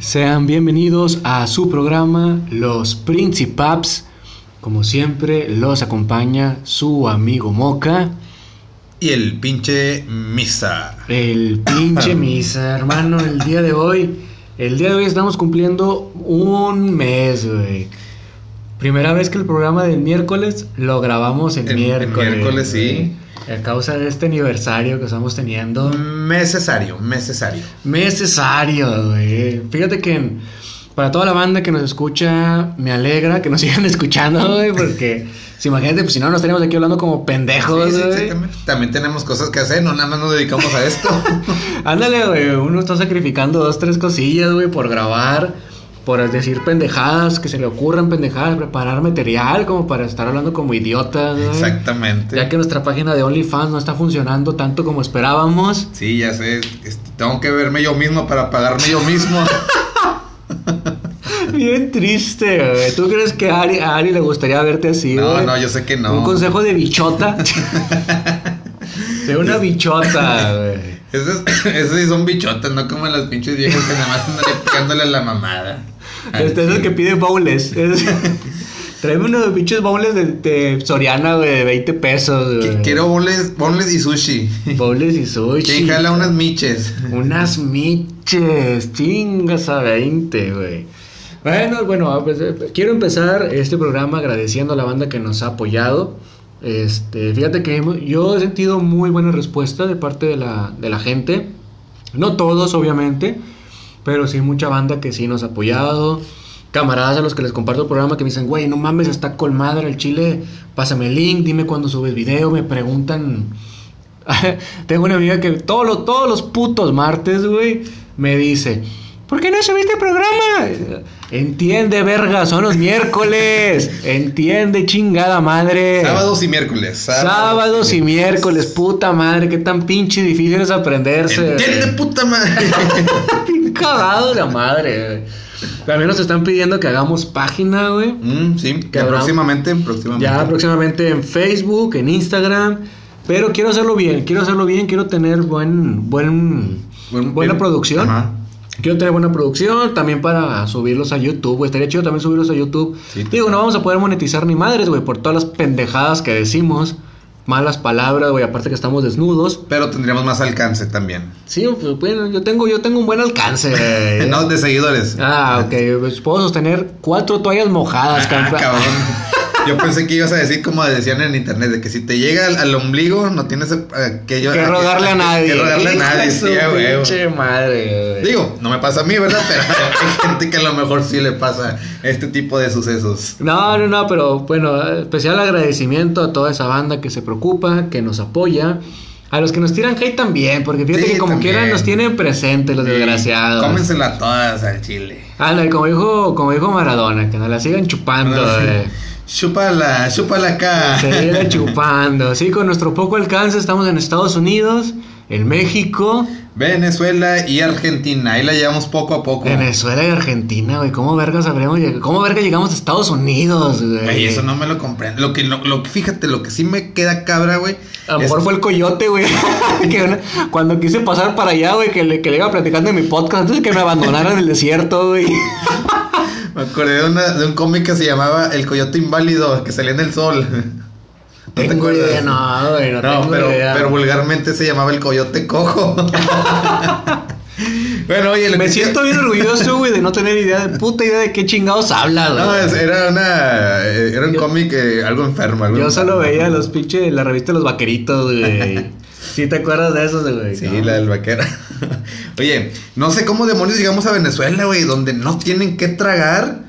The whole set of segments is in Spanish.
Sean bienvenidos a su programa Los Principaps. Como siempre, los acompaña su amigo Moca. Y el pinche Misa. El pinche Misa, hermano, el día de hoy. El día de hoy estamos cumpliendo un mes, güey. Primera vez que el programa del miércoles lo grabamos el, El- el miércoles. miércoles, sí. A causa de este aniversario que estamos teniendo. Necesario, necesario. Necesario, güey. Fíjate que para toda la banda que nos escucha, me alegra que nos sigan escuchando, güey, porque si imagínate, pues si no nos estaríamos aquí hablando como pendejos, Sí, sí. También tenemos cosas que hacer, no nada más nos dedicamos a esto. Ándale, güey, uno está sacrificando dos, tres cosillas, güey, por grabar, por decir pendejadas, que se le ocurran pendejadas, preparar material como para estar hablando como idiotas. Exactamente. Ya que nuestra página de OnlyFans no está funcionando tanto como esperábamos. Sí, ya sé. este, tengo que verme yo mismo para pagarme yo mismo. Bien triste, güey. ¿Tú crees que a Ari, a Ari le gustaría verte así, no, güey? no, yo sé que no. Un consejo de bichota. de una bichota, güey. Esos, esos sí son bichotas, no como las pinches viejas que nada más andan a la mamada. Este es el que pide bowls. Es- Tráeme unos pinches bowls de, de Soriana, güey, de 20 pesos, güey. Quiero bonles, bonles y sushi. Bowls y sushi. ¿Quién jala unas miches? Unas miches, chingas a 20, güey. Bueno, bueno, pues, eh, quiero empezar este programa agradeciendo a la banda que nos ha apoyado. Este, fíjate que yo he sentido muy buena respuesta de parte de la, de la gente. No todos, obviamente, pero sí mucha banda que sí nos ha apoyado. Camaradas a los que les comparto el programa que me dicen, güey, no mames, está con madre el chile, pásame el link, dime cuándo subes video, me preguntan tengo una amiga que todos los, todos los putos martes, güey, me dice, ¿por qué no subiste el programa? Entiende, verga, son los miércoles. Entiende, chingada madre. Sábados y miércoles. Sábados y miércoles, puta madre, qué tan pinche difícil es aprenderse. Entiende, puta madre. Cagado la madre. También nos están pidiendo que hagamos página, güey. Mm, sí, que próximamente, próximamente. Ya próximamente en Facebook, en Instagram. Pero quiero hacerlo bien, quiero hacerlo bien, quiero tener buen, buen, Buen- buena bien- producción. Ajá. Quiero tener buena producción también para subirlos a YouTube, güey. Estaría chido también subirlos a YouTube. Sí, Digo, no vamos a poder monetizar ni madres, güey, por todas las pendejadas que decimos. Malas palabras, güey, aparte que estamos desnudos. Pero tendríamos más alcance también. Sí, pues bueno, yo tengo, yo tengo un buen alcance. güey. no, de seguidores. Ah, ok, pues puedo sostener cuatro toallas mojadas, Ah, cabrón. Yo pensé que ibas a decir como decían en internet, de que si te llega al, al ombligo no tienes eh, que, yo, que rogarle a nadie. Que rogarle a nadie, sí, a pinche madre, güey. Digo, no me pasa a mí, ¿verdad? Pero hay gente que a lo mejor sí le pasa este tipo de sucesos. No, no, no, pero bueno, especial agradecimiento a toda esa banda que se preocupa, que nos apoya. A los que nos tiran hate también, porque fíjate Sí, que como también. quieran nos tienen presentes los desgraciados. Cómensela todas al chile. Ándale, como dijo, como dijo Maradona, que nos la sigan chupando, güey. Chúpala, chúpala acá. Se sigan chupando. Sí, con nuestro poco alcance estamos en Estados Unidos, en México, Venezuela y Argentina. Ahí la llevamos poco a poco. Venezuela y Argentina, güey. ¿Cómo vergas habríamos llegado? ¿Cómo verga llegamos a Estados Unidos, güey? Eso no me lo comprendo. Lo que, lo, lo fíjate, lo que sí me queda cabra, güey. A lo es- mejor fue el coyote, güey. que una- cuando quise pasar para allá, güey, que le, que le iba platicando en mi podcast, antes de que me abandonaran en el desierto, güey. Me acordé de, una- de un cómic que se llamaba El Coyote Inválido, que salía en el sol. ¿No te tengo acuerdas? idea, no, güey, no, No, tengo pero, idea. pero vulgarmente se llamaba el Coyote Cojo. bueno, oye, me que- siento bien orgulloso, güey, de no tener idea de puta idea de qué chingados habla, güey. No, es- era una. eh, Era un cómic eh, algo enfermo. algo Yo solo veía los pinches, la revista de los vaqueritos, güey. ¿Sí te acuerdas de esos, güey? Sí, No. la del vaquera. Oye, no sé cómo demonios llegamos a Venezuela, güey, donde no tienen que tragar,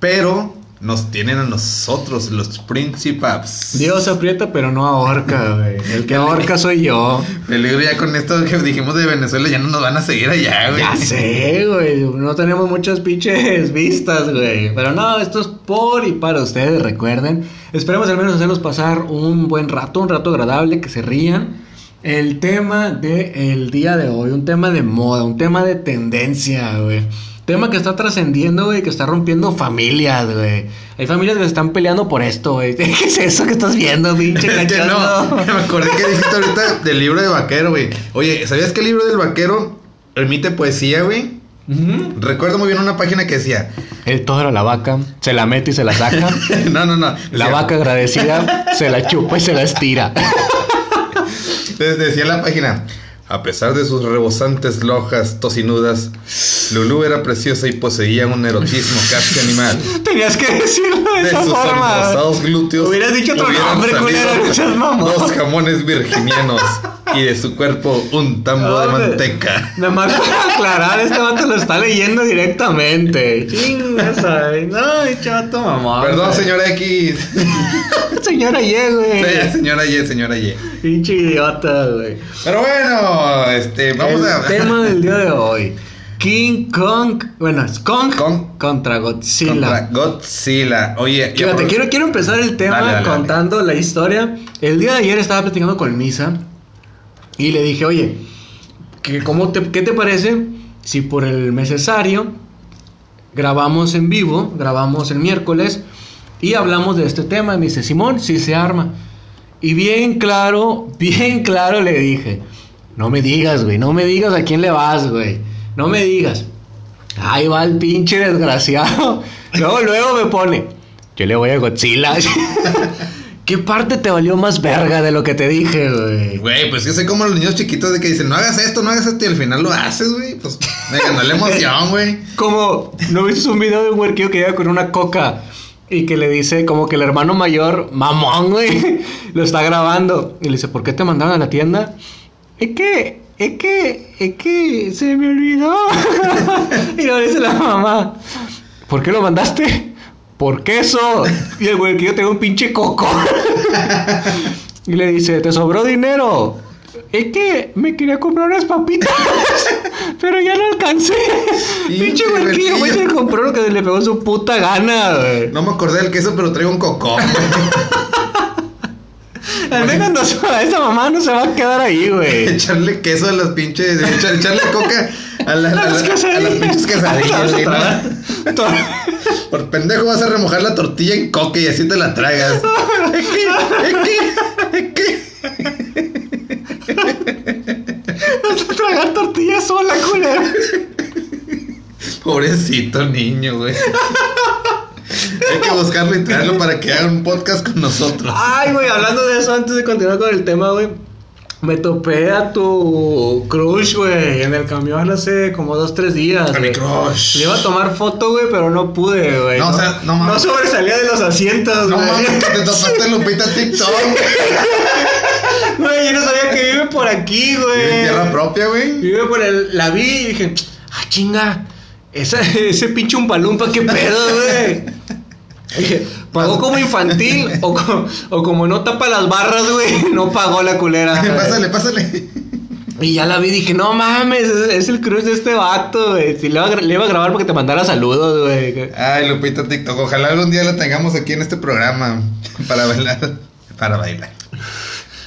pero nos tienen a nosotros, los Principaps. Dios aprieta, pero no ahorca, güey. El que ahorca soy yo. Peligro ya con esto que dijimos de Venezuela, ya no nos van a seguir allá, güey. Ya sé, güey. No tenemos muchas pinches vistas, güey. Pero no, esto es por y para ustedes, recuerden. Esperemos al menos hacerlos pasar un buen rato, un rato agradable, que se rían. El tema del día de hoy, un tema de moda, un tema de tendencia, güey. Tema que está trascendiendo, güey, que está rompiendo familias, güey. Hay familias que se están peleando por esto, güey. ¿Qué es eso que estás viendo, pinche Es que no, me acordé que dijiste ahorita del libro de vaquero, güey. Oye, ¿sabías que el libro del vaquero emite poesía, güey? Recuerdo muy bien una página que decía, El todo era la vaca, se la mete y se la saca. no, no, no. La decía- vaca agradecida se la chupa y se la estira. Entonces decía la página, a pesar de sus rebosantes lojas tocinudas, Lulú era preciosa y poseía un erotismo casi animal. Tenías que decirlo de, De esa sus forma. glúteos Hubieras dicho otro nombre, culero, dos jamones virginianos y de su cuerpo un tambo de manteca. Nada más para aclarar, este vato lo está leyendo directamente. Chingas, ay. No, chato mamón. Perdón, señora X. Señora Y, güey. Sí, señora Y, señora Y. Pinche idiota, güey. Pero bueno, este, vamos El a tema del día de hoy. King Kong, bueno, es Kong, Kong contra Godzilla. contra Godzilla. Oye, Fíjate, por- quiero, quiero empezar el tema Dale, dale, contando la historia. El día de ayer estaba platicando con Misa y le dije, oye, ¿qué, cómo te, ¿qué te parece si por el necesario grabamos en vivo, grabamos el miércoles y hablamos de este tema? Y me dice, Simón, si se arma. Y bien claro, bien claro le dije, no me digas, güey, no me digas a quién le vas, güey, no me digas. Ahí va el pinche desgraciado. Luego, luego me pone, yo le voy a Godzilla. ¿Qué parte te valió más verga de lo que te dije, güey? Güey, pues yo sé como los niños chiquitos de que dicen, no hagas esto, no hagas esto, y al final lo haces, güey. Pues me ganó la emoción, güey. Como, ¿no viste un video de un huerquillo que llega con una coca? Y que le dice como que el hermano mayor, mamón, güey, lo está grabando. Y le dice, ¿por qué te mandaron a la tienda? Es que, es que, es que se me olvidó. y lo dice la mamá, ¿por qué lo mandaste? Por queso. Y el huerquillo tiene un pinche coco. y le dice, ¿te sobró dinero? Es que me quería comprar unas papitas, pero ya no alcancé. Pinche huerquillo, güey, se compró lo que le pegó su puta gana, güey. No me acordé del queso, pero traigo un cocón. Al menos no se- esa mamá no se va a quedar ahí, güey. echarle queso a las pinches. echar- echarle coca a, la- a la- A las pinches quesadillas. ¿no? Por pendejo vas a remojar la tortilla en coca y así te la tragas. Es que, es que, es que. Vas a tragar tortillas sola, culero. Pobrecito niño, güey. Hay que buscarlo y traerlo para que haga un podcast con nosotros. Ay, güey, hablando de eso, antes de continuar con el tema, güey. Me topé a tu crush, güey, en el camión hace como dos, tres días. A mi güey. crush. Le iba a tomar foto, güey, pero no pude, güey. No, o sea, no mames. No sobresalía de los asientos, No güey. mames, que te topaste Lupita TikTok. Güey, yo no sabía que vive por aquí, güey. En tierra propia, güey. Vive por el. La vi y dije, ah, chinga. Esa, ese pinche umpalumpa, qué pedo, güey. Pagó como infantil o, co- o como no tapa las barras, güey. No pagó la culera. güey. Pásale, pásale. Y ya la vi y dije, no mames, es, el crush de este vato, güey. Si le, iba a gra- le iba a grabar porque te mandara saludos, güey. Ay, Lupita TikTok. Ojalá algún día la tengamos aquí en este programa para bailar. Para bailar.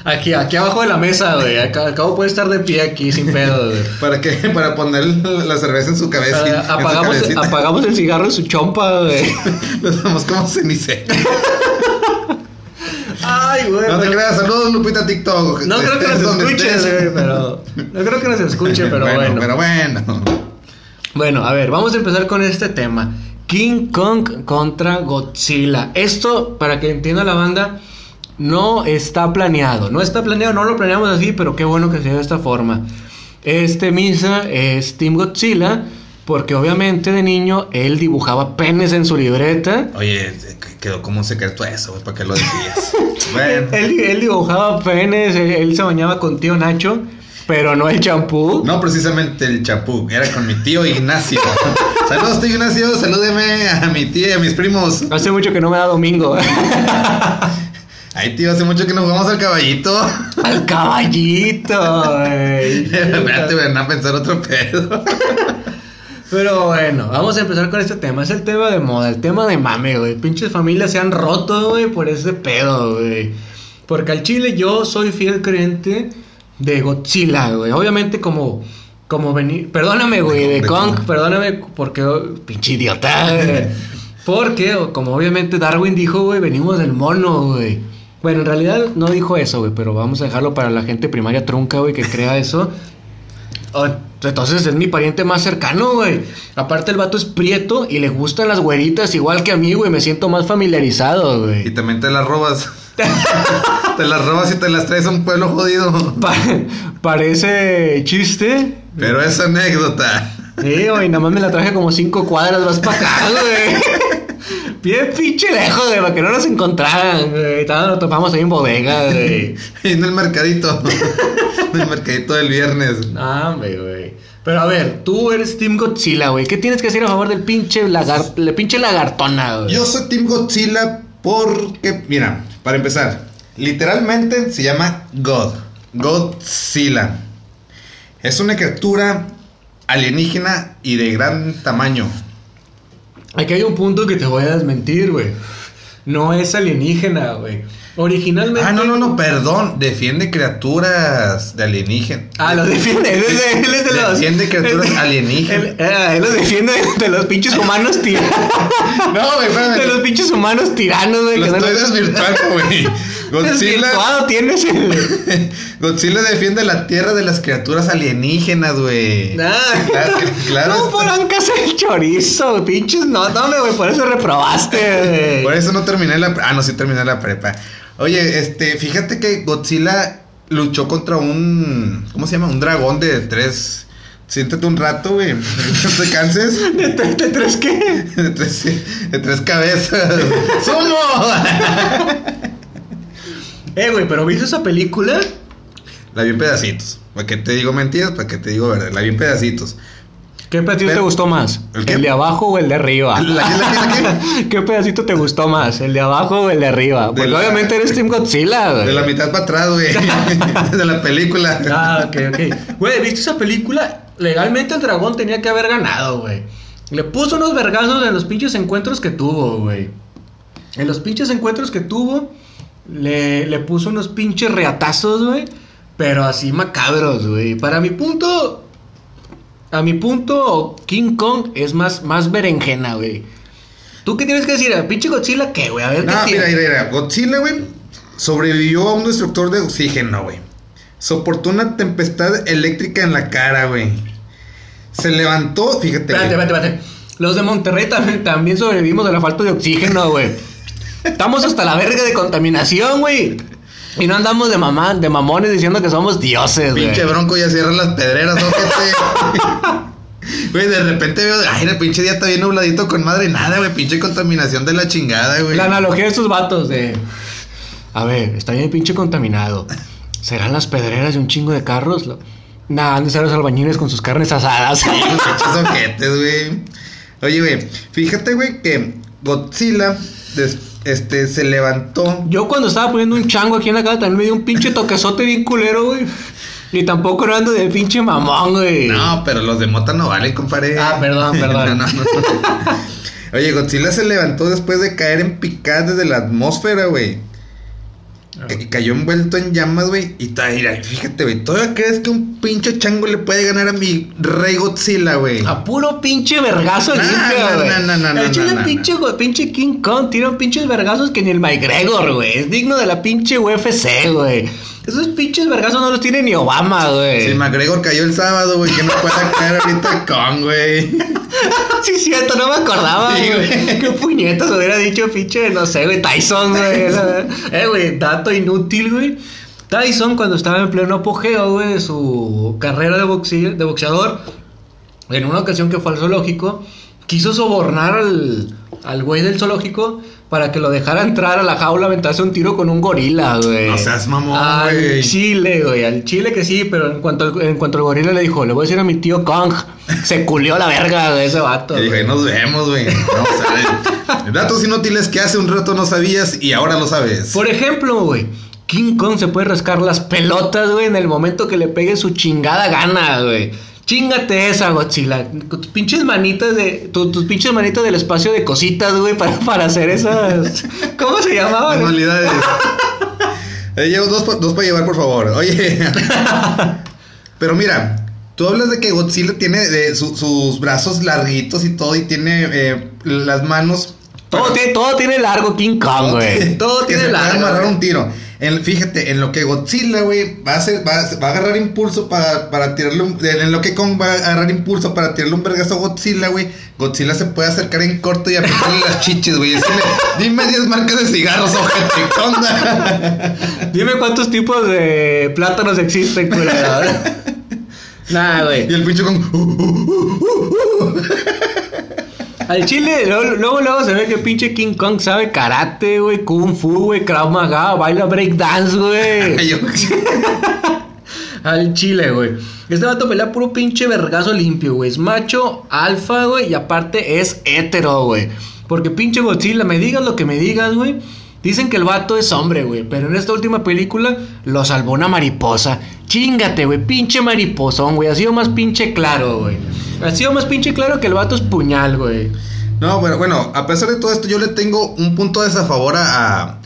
Aquí, aquí abajo de la mesa, güey. Acabo puede estar de pie aquí sin pedo, güey. ¿Para qué? Para poner la cerveza en su cabeza. en su apagamos, cabecita. apagamos el cigarro en su chompa, güey. Nos damos como cenicero. Ay, güey. No te pero- creas, saludos Lupita TikTok. No creo que nos escuche, güey, pero. No creo que nos escuche, pero bueno. Pero bueno. Bueno, a ver, vamos a empezar con este tema. King Kong contra Godzilla. Esto, para que entienda la banda, no está planeado. No está planeado, no lo planeamos así, pero qué bueno que sea de esta forma. Este Misa es Team Godzilla, porque obviamente de niño él dibujaba penes en su libreta. Oye, quedó como un secreto eso, ¿para qué lo decías? bueno. Él, él dibujaba penes, él, se bañaba con tío Nacho, pero no el champú. No precisamente el chapú, era con mi tío Ignacio. Saludos, tío Ignacio, salúdeme a mi tía y a mis primos. Hace mucho que no me da domingo. Ay, tío, hace mucho que nos jugamos al caballito. Al caballito, güey. Espérate, ven a pensar otro pedo. Pero bueno, vamos a empezar con este tema. Es el tema de moda, el tema de mame, güey. Pinches familias se han roto, güey, por ese pedo, güey. Porque al chile yo soy fiel creyente de Godzilla, güey. Obviamente como... Como venir... Perdóname, güey, de De Kong. Kong. Perdóname porque... oh, pinche idiota, güey. Porque, como obviamente Darwin dijo, güey, venimos del mono, güey. Bueno, en realidad no dijo eso, güey, pero vamos a dejarlo para la gente primaria trunca, güey, que crea eso. Oh, entonces es mi pariente más cercano, güey. Aparte el vato es prieto y le gustan las güeritas igual que a mí, güey. Me siento más familiarizado, güey. Y también te las robas. te las robas y te las traes a un pueblo jodido. Pa- parece chiste. Pero es anécdota. Sí, güey, nada más me la traje como cinco cuadras más para acá, güey. Bien pinche lejos, güey, para que no nos. Todavía nos topamos ahí en bodega, güey. En el mercadito. en el mercadito del viernes. No, hombre, güey. Pero a ver, tú eres Team Godzilla, güey. ¿Qué tienes que decir a favor del pinche, lagar la pinche lagartona, güey? Yo soy Team Godzilla porque, mira, para empezar, literalmente se llama God. Godzilla. Es una criatura alienígena y de gran tamaño. Aquí hay un punto que te voy a desmentir, güey. No es alienígena, güey. Originalmente. Ah, no, no, no, perdón. Defiende criaturas de alienígena. Ah, lo defiende. Él es de, él es de los. Defiende criaturas alienígenas. Él, eh, él los defiende de los pinches humanos tiranos. No, güey. De los pinches humanos tiranos, güey. Lo estoy desvirtuando, güey. Godzilla, tienes. Godzilla defiende la tierra de las criaturas alienígenas, güey. Ah, Claro, claro no el chorizo, pinches. No, no, güey, por eso reprobaste, güey. Por eso no terminé la... Ah, no, sí terminé la prepa. Oye, este, fíjate que Godzilla luchó contra un... ¿Cómo se llama? Un dragón de tres... Siéntate un rato, güey. No te canses. ¿De, de- de tres qué? De tres, de tres cabezas. ¡Sumo! Eh, güey, pero ¿viste esa película? La vi en pedacitos. ¿Para qué te digo mentiras? ¿Para qué te digo verdad? La vi en pedacitos. ¿Qué pedacito Pero- te gustó más? ¿El de abajo o el de arriba? ¿La qué, la qué, la ¿Qué pedacito te gustó más? ¿El de abajo o el de arriba? Porque la- obviamente eres Team Godzilla, güey. De la mitad para atrás, güey. De la película. Ah, ok, ok. Güey, ¿viste esa película? Legalmente el dragón tenía que haber ganado, güey. Le puso unos vergazos en los pinches encuentros que tuvo, güey. En los pinches encuentros que tuvo, le, le puso unos pinches reatazos, güey. Pero así macabros, güey. Para mi punto, a mi punto, King Kong es más, más berenjena, güey. ¿Tú qué tienes que decir? ¿A pinche Godzilla qué, güey? A ver No, qué mira, mira, mira. Godzilla, güey, sobrevivió a un destructor de oxígeno, güey. Soportó una tempestad eléctrica en la cara, güey. Se levantó, fíjate. Espérate, espérate, espérate. Los de Monterrey también, también sobrevivimos de la falta de oxígeno, güey. Estamos hasta la verga de contaminación, güey. Y no andamos de mamá, de mamones diciendo que somos dioses, güey. Pinche bronco ya cierran las pedreras, ¿no? Güey, de repente veo, ay, el pinche día está bien nubladito con madre nada, güey. Pinche contaminación de la chingada, güey. La analogía de estos vatos de... A ver, está bien pinche contaminado. ¿Serán las pedreras de un chingo de carros? Lo- Nah, han de ser los albañiles con sus carnes asadas. Sí, pinches ojetes, güey. Oye, güey, fíjate, güey, que Godzilla des- este, se levantó. Yo cuando estaba poniendo un chango aquí en la casa también me dio un pinche toquezote bien culero, güey. Y tampoco no ando de pinche mamón, güey. No, pero los de mota no valen, compadre. Ah, perdón, perdón. No, no, no. Oye, Godzilla se levantó después de caer en picada desde la atmósfera, güey. Ca- cayó envuelto en llamas, güey. Y todavía, fíjate, güey. ¿Todavía crees que un pinche chango le puede ganar a mi rey Godzilla, güey? A puro pinche vergazo No, limpio, no, güey. no, no, no, no, chile no, no, pinche, güey, pinche King Kong tira un pinches vergazos que ni el McGregor, güey. Es digno de la pinche UFC, güey. Esos pinches vergazos no los tiene ni Obama, güey. Si McGregor cayó el sábado, güey, que no puede caer ahorita con, güey. Sí, cierto, no me acordaba, Sí, güey. Qué puñetas hubiera dicho pinche, no sé, güey, Tyson, güey. eh, güey, dato inútil, güey. Tyson, cuando estaba en pleno apogeo, güey, de su carrera de, de boxeador, en una ocasión que fue al zoológico, quiso sobornar al, al güey del zoológico para que lo dejara entrar a la jaula a aventarse un tiro con un gorila, güey. No seas mamón, Al güey. chile, güey, al chile que sí, pero en cuanto, al- en cuanto el gorila le dijo, le voy a decir a mi tío Kong, se culió la verga de ese vato. Y dije, güey. nos vemos, güey. No, o sea, datos inútiles que hace un rato no sabías y ahora lo sabes. Por ejemplo, güey, King Kong se puede rascar las pelotas, güey, en el momento que le pegue su chingada gana, güey. Chingate esa, Godzilla. Tus pinches manitas de. tu- tus pinches manitas del espacio de cositas, güey, para, para hacer esas. ¿Cómo se llamaban? Manualidades. Eh, llevo dos, dos para llevar, por favor. Oye. Pero mira, tú hablas de que Godzilla tiene su- sus brazos larguitos y todo y tiene eh, las manos. Todo tiene, todo tiene largo King Kong, güey. Todo que tiene se puede largo. amarrar un tiro. En, fíjate, en lo que Godzilla, güey, va a hacer, va, a- va a agarrar impulso para, para tirarle un, en lo que Kong va a agarrar impulso para tirarle un vergazo a Godzilla, güey. Godzilla se puede acercar en corto y apretarle las chichis, güey. Dime 10 marcas de cigarros, ojete, ¿qué onda? Dime cuántos tipos de plátanos existen, culero. nah, güey. Y el pinche Kong, "Uh, uh, uh, uh". Al chile, luego, luego, luego se ve que pinche King Kong sabe karate, güey, kung fu, güey, krav maga, baila breakdance, güey. Al chile, güey. Este vato pelea puro pinche vergazo limpio, güey. Es macho, alfa, güey, y aparte es hétero, güey. Porque pinche Godzilla, me digas lo que me digas, güey. Dicen que el vato es hombre, güey. Pero en esta última película lo salvó una mariposa. Chingate, güey. Pinche mariposón, güey. Ha sido más pinche claro, güey. Ha sido más pinche claro que el vato es puñal, güey. No, bueno, bueno, a pesar de todo esto, yo le tengo un punto de desafavor a,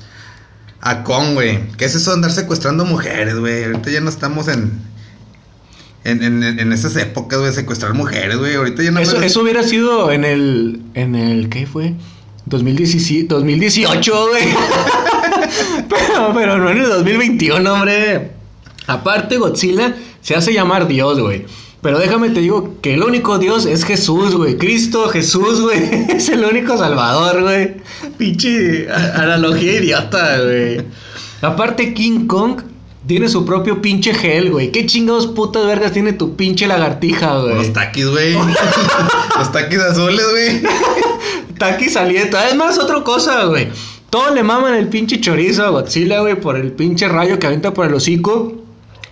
a, Kong, güey. ¿Qué es eso de andar secuestrando mujeres, güey? Ahorita ya no estamos en, en, en, en esas épocas, güey, de secuestrar mujeres, güey. Ahorita ya no... Eso, eso hubiera sido en el. En el. ¿Qué fue? 2017, 2018, güey. pero, pero no en el 2021, hombre. Aparte, Godzilla se hace llamar Dios, güey. Pero déjame te digo que el único Dios es Jesús, güey. Cristo, Jesús, güey. Es el único salvador, güey. Pinche analogía idiota, güey. Aparte, King Kong tiene su propio pinche gel, güey. ¿Qué chingados putas vergas tiene tu pinche lagartija, güey? Los taquis, güey. Los taquis azules, güey. Taki saliendo. Además, otra cosa, güey. Todos le maman el pinche chorizo a Godzilla, güey, por el pinche rayo que avienta por el hocico.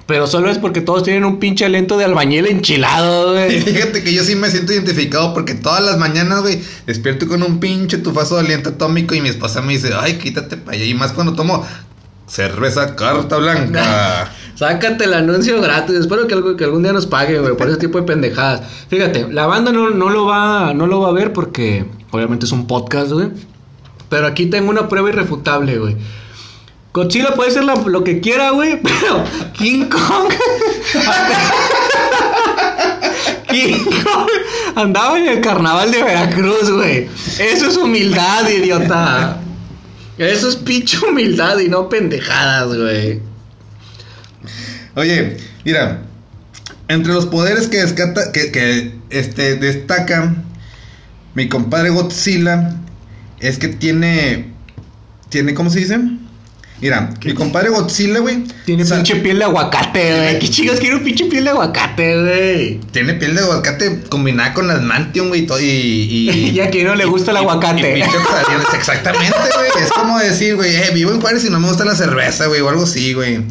Pero solo es porque todos tienen un pinche aliento de albañil enchilado, Y güey. fíjate que yo sí me siento identificado porque todas las mañanas, güey, despierto con un pinche tufazo de aliento atómico y mi esposa me dice, ay, quítate para allá. Y más cuando tomo cerveza carta blanca. Sácate el anuncio gratis. Espero que, algo- que algún día nos paguen, güey, por ese tipo de pendejadas. Fíjate, la banda no, no lo va, no lo va a ver porque obviamente es un podcast, güey. Pero aquí tengo una prueba irrefutable, güey. Godzilla puede ser lo que quiera, güey, pero King Kong. King Kong andaba en el carnaval de Veracruz, güey. Eso es humildad, idiota. Eso es pinche humildad y no pendejadas, güey. Oye, mira, entre los poderes que, descata, que, que este, destaca mi compadre Godzilla es que tiene, tiene, ¿cómo se dice? Mira, mi compadre Godzilla, güey, Tiene pinche piel de aguacate, güey. ¿Qué chingas quiere un pinche piel de aguacate, güey? tiene piel de aguacate combinada con las Mantium, güey, y todo, y, y, a quien no le gusta el aguacate. y. Exactamente, güey. Es como decir, güey, eh, vivo en Juárez y no me gusta la cerveza, güey, o algo así, güey. Mi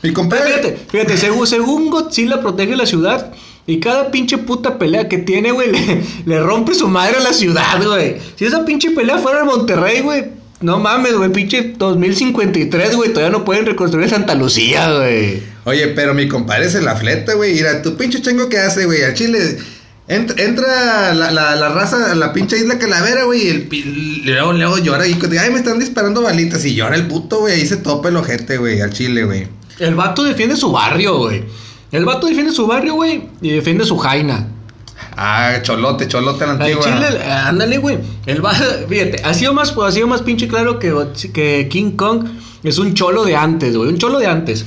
Pero compadre. fíjate, fíjate, según, según Godzilla protege la ciudad y cada pinche puta pelea que tiene, güey, le, le rompe su madre a la ciudad, güey. Si esa pinche pelea fuera en Monterrey, güey, no mames, güey, pinche 2053, güey, todavía no pueden reconstruir Santa Lucía, güey. Oye, pero mi compadre se la fleta, güey. Mira, tu pinche chango que hace, güey. Al chile. Entra, entra la, la, la raza a la pinche isla calavera, güey. Y el, luego, luego llora y dice, ay, me están disparando balitas. Y llora el puto, güey. Ahí se topa el ojete, güey. Al chile, güey. El vato defiende su barrio, güey. El vato defiende su barrio, güey, y defiende su jaina. Ah, cholote, cholote la antigua. Chile, eh, ándale, güey. El va, fíjate, ha sido más, ha sido más pinche claro que, que King Kong es un cholo de antes, güey. Un cholo de antes.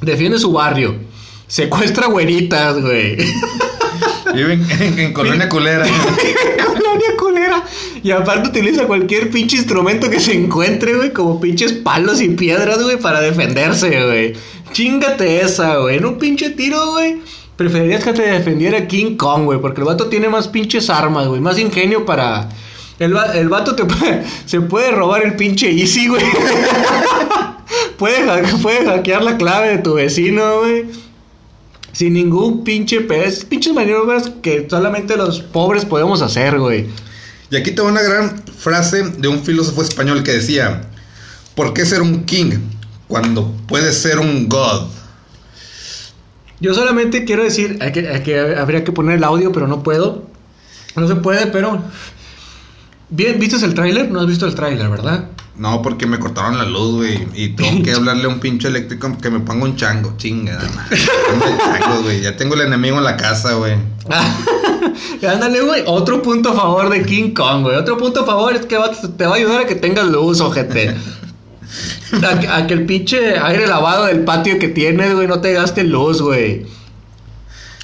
Defiende su barrio. Secuestra güeritas, güey. Vive en, en- en colonia culera. Colonia culera. Y aparte utiliza cualquier pinche instrumento que se encuentre, güey. Como pinches palos y piedras, güey, para defenderse, güey. Chingate esa, güey. En un pinche tiro, güey. Preferirías que te defendiera King Kong, güey. Porque el vato tiene más pinches armas, güey. Más ingenio para. El, el vato te puede, se puede robar el pinche Easy, güey. puede hackear la clave de tu vecino, güey. Sin ningún pinche pez. Pinches maniobras que solamente los pobres podemos hacer, güey. Y aquí tengo una gran frase de un filósofo español que decía: ¿Por qué ser un king cuando puedes ser un god? Yo solamente quiero decir, hay que, hay que- habría que poner el audio, pero no puedo. No se puede, pero... Bien, ¿viste el tráiler? No has visto el tráiler, ¿verdad? No, porque me cortaron la luz, güey. Y tengo que hablarle a un pinche eléctrico que me ponga un chango. Ponme changos, güey. Ya tengo el enemigo en la casa, güey. Ándale, güey. Otro punto a favor de King Kong, güey. Otro punto a favor es que va- te va a ayudar a que tengas luz, ojete. A, a que el pinche aire lavado del patio que tienes, güey, no te gaste luz, güey.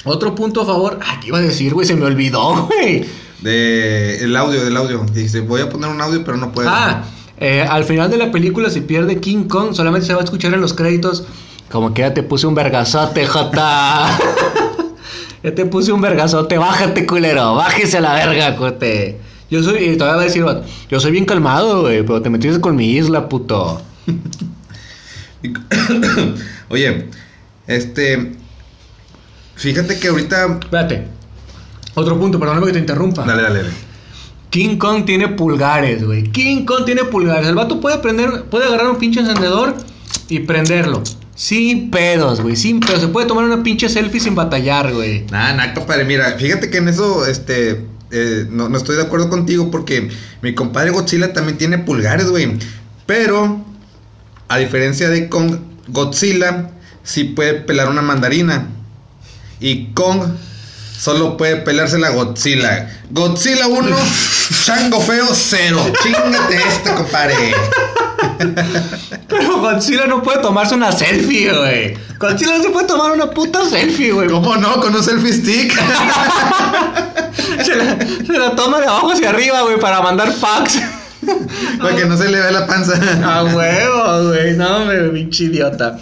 Otro punto a favor. Ah, ¿qué iba a decir, güey? Se me olvidó, güey. De el audio, del audio. Dice, voy a poner un audio, pero no puedo. Ah, eh, al final de la película se pierde King Kong, solamente se va a escuchar en los créditos. Como que ya te puse un vergazote, Jota. ya te puse un vergazote, bájate, culero, bájese a la verga, cote. Yo soy, y todavía va a decir, yo soy bien calmado, güey, pero te metiste con mi isla, puto. Oye, este. Fíjate que ahorita. Espérate. Otro punto, perdóname que te interrumpa. Dale, dale, dale. King Kong tiene pulgares, güey. King Kong tiene pulgares. El vato puede prender, puede agarrar un pinche encendedor y prenderlo. Sin pedos, güey. Sin pedos. Se puede tomar una pinche selfie sin batallar, güey. Nada, nada, compadre. Mira, fíjate que en eso, este. eh, no, no estoy de acuerdo contigo porque mi compadre Godzilla también tiene pulgares, güey. Pero, a diferencia de Kong, Godzilla sí puede pelar una mandarina. Y Kong solo puede pelársela a Godzilla. Godzilla 1, Chango Feo 0. Chingate esta, compadre. Pero Godzilla no puede tomarse una selfie, güey. Godzilla no se puede tomar una puta selfie, güey. ¿Cómo no? Con un selfie stick. Se la, se la toma de abajo hacia arriba, güey, para mandar packs. Para que no se le vea la panza. A huevo, güey. No, me pinche idiota.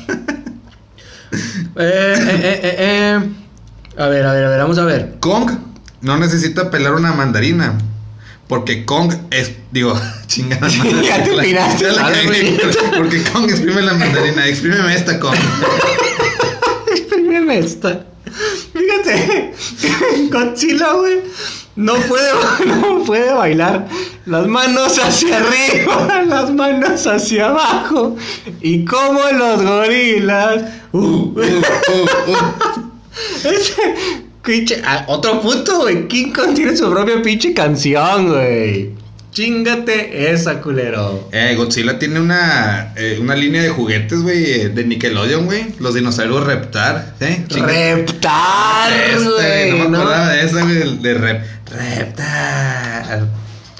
Eh, eh, eh, eh, eh. A ver, a ver, a ver, vamos a ver. Kong no necesita pelar una mandarina. Porque Kong es. Digo, chingada. madre. Ya te cagué. güey. Porque Kong exprime la mandarina. Exprímeme esta, Kong. Exprímeme esta. Fíjate, Godzilla, güey, no puede, no puede bailar. Las manos hacia arriba, las manos hacia abajo. Y como los gorilas. Uh, Uh, ese pinche- ah, otro punto, güey. King Kong tiene su propia pinche canción, güey. Chingate esa, culero. Eh, Godzilla tiene una, eh, una línea de juguetes, güey, eh, de Nickelodeon, güey. Los dinosaurios Reptar, ¿eh? Chingate. Reptar, Este, güey. no me ¿no? acordaba de esa, güey, de rep, Reptar.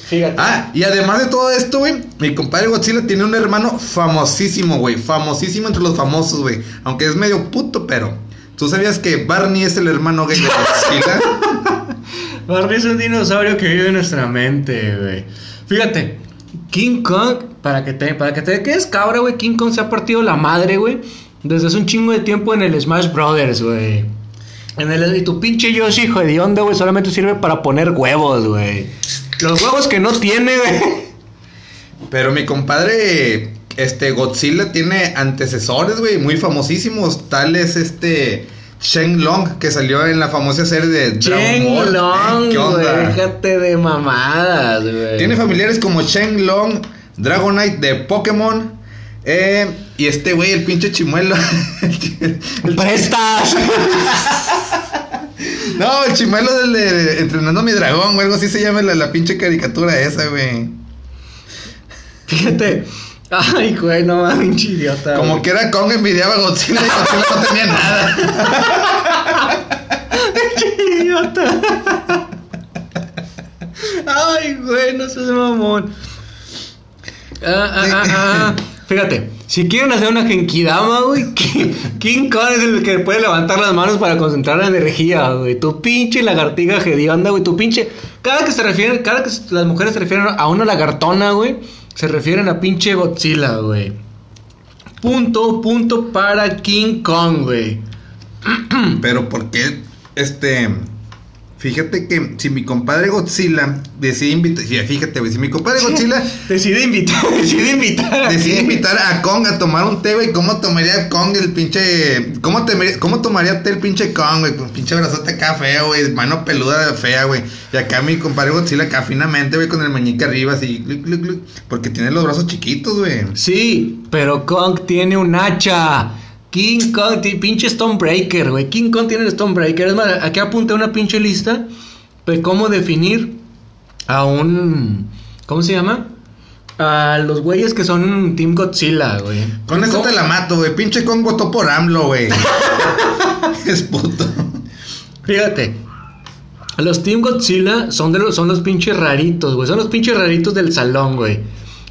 Fíjate. Ah, y además de todo esto, güey, mi compadre Godzilla tiene un hermano famosísimo, güey. Famosísimo entre los famosos, güey. Aunque es medio puto, pero. ¿Tú sabías que Barney es el hermano gay de Godzilla? Barney es un dinosaurio que vive en nuestra mente, güey. Fíjate, King Kong, para que te, para que te quedes cabra, güey, King Kong se ha partido la madre, güey, desde hace un chingo de tiempo en el Smash Brothers, güey. En el, y tu pinche Yoshi, hijo de onda, güey, solamente sirve para poner huevos, güey. Los huevos que no tiene, güey. Pero mi compadre, este, Godzilla tiene antecesores, güey, muy famosísimos. Tales, este, Shen Long, que salió en la famosa serie de Dragon Ball. Chen Long, ¿Qué güey, onda? déjate de mamadas, güey. Tiene familiares como Shen Long, Dragonite de Pokémon. Eh, y este güey, el pinche chimuelo. ¡Prestas! no, el chimuelo del de Entrenando a mi dragón, güey. Algo así se llama la, la pinche caricatura esa, güey. Fíjate. Ay, güey, no mames, pinche idiota. Como güey. que era Kong envidiaba a Godzilla y Godzilla no tenía nada. idiota. Ay, güey, no seas mamón. Ah, ah, ah, ah. Fíjate, si quieren hacer una genkidama, güey, Ki- King Kong es el que puede levantar las manos para concentrar la energía, güey. Tu pinche lagartija hedionda, güey. Tu pinche. Cada que se refieren, cada que las mujeres se refieren a una lagartona, güey, se refieren a pinche Godzilla, güey. Punto, punto para King Kong, güey. Pero ¿por qué? Este. Fíjate que si mi compadre Godzilla decide invitar. Fíjate, güey. Si mi compadre Godzilla Decide invitar, decide invitar. a decide invitar a Kong a tomar un té, güey. ¿Cómo tomaría Kong el pinche. ¿Cómo, te- cómo tomaría té el pinche Kong, güey? Con pinche brazote acá feo, güey. Mano peluda fea, güey. Y acá mi compadre Godzilla acá finamente, güey, con el meñique arriba, así. porque tiene los brazos chiquitos, güey. Sí, pero Kong tiene un hacha. King Kong, pinche Stonebreaker, güey. King Kong tiene el Stonebreaker. Es más, aquí apunté una pinche lista de cómo definir a un. ¿Cómo se llama? A los güeyes que son Team Godzilla, güey. Con eso te la mato, güey. Pinche Kong votó por AMLO, güey. es puto. Fíjate. Los Team Godzilla son, de los, son los pinches raritos, güey. Son los pinches raritos del salón, güey.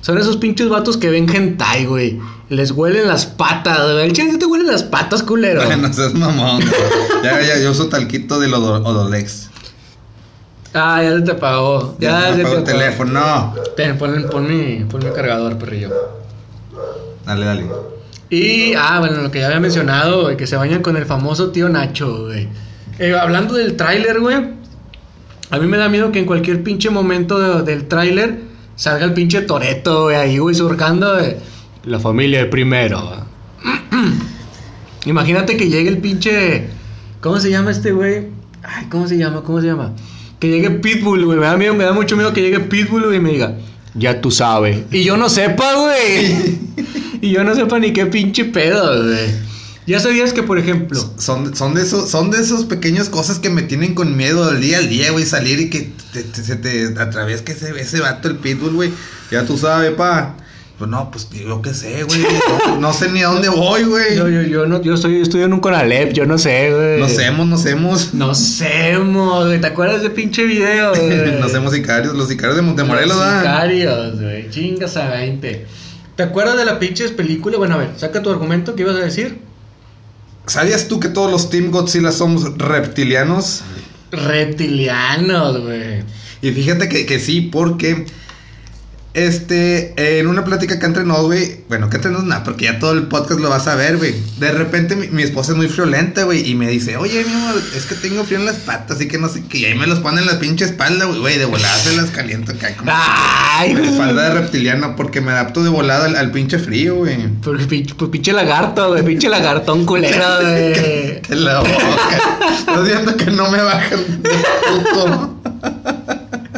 Son esos pinches vatos que ven hentai, güey. Les huelen las patas, güey. El chile te huelen las patas, culero. Bueno, seas mamón. ya, ya, yo uso talquito del Odo- Odolex. Ah, ya se te apagó. Ya, Ya, se me apagó te el teléfono. Ten, pon, pon mi, pon mi cargador, perrillo. Dale, dale. Y, ah, bueno, lo que ya había mencionado, güey, que se bañan con el famoso tío Nacho, güey. Eh, hablando del tráiler, güey. A mí me da miedo que en cualquier pinche momento de- del tráiler salga el pinche Toreto, güey, ahí, güey, surcando de la familia de primero. Imagínate que llegue el pinche. ¿Cómo se llama este güey? Ay, ¿cómo se llama? ¿Cómo se llama? Que llegue Pitbull, güey. Me da miedo, me da mucho miedo que llegue Pitbull, güey, y me diga, ya tú sabes. Y yo no sepa, güey. y yo no sepa ni qué pinche pedo, güey. Ya sabías que, por ejemplo, Son, son, de esos, son de esos pequeños cosas que me tienen con miedo al día al día, güey. Salir y que te, te- se te atravesque ese, ese vato, el pitbull, güey. Ya tú sabes, pa. Pues no, pues yo qué sé, güey. No, no sé ni a dónde voy, güey. yo, yo, yo, no, yo estoy estudiando en un Conalep, yo no sé, güey. No hacemos, no hacemos. No sé, mo, güey. ¿Te acuerdas de pinche video, güey? No hacemos sicarios, los sicarios de Montemorelos, Los sicarios, güey. Chingas a 20. ¿Te acuerdas de la pinches película? Bueno, a ver, saca tu argumento, ¿qué ibas a decir? ¿Sabías tú que todos los Team Godzilla somos reptilianos? Reptilianos, güey. Y fíjate que, que sí, porque este, en una plática que entre nos, güey, bueno, que entre nos nada, porque ya todo el podcast lo vas a ver, güey. De repente mi, mi esposa es muy friolenta, güey, y me dice, oye, mi amor, es que tengo frío en las patas, y que no sé qué, y ahí me los pone en la pinche espalda, güey, güey, de volada se las caliento acá, como Ay, güey. espalda de reptiliano, porque me adapto de volada al, al pinche frío, güey. Pinche, pues pinche lagarto, güey. Pinche lagartón culero, güey. De la boca. Estás viendo que no me bajan.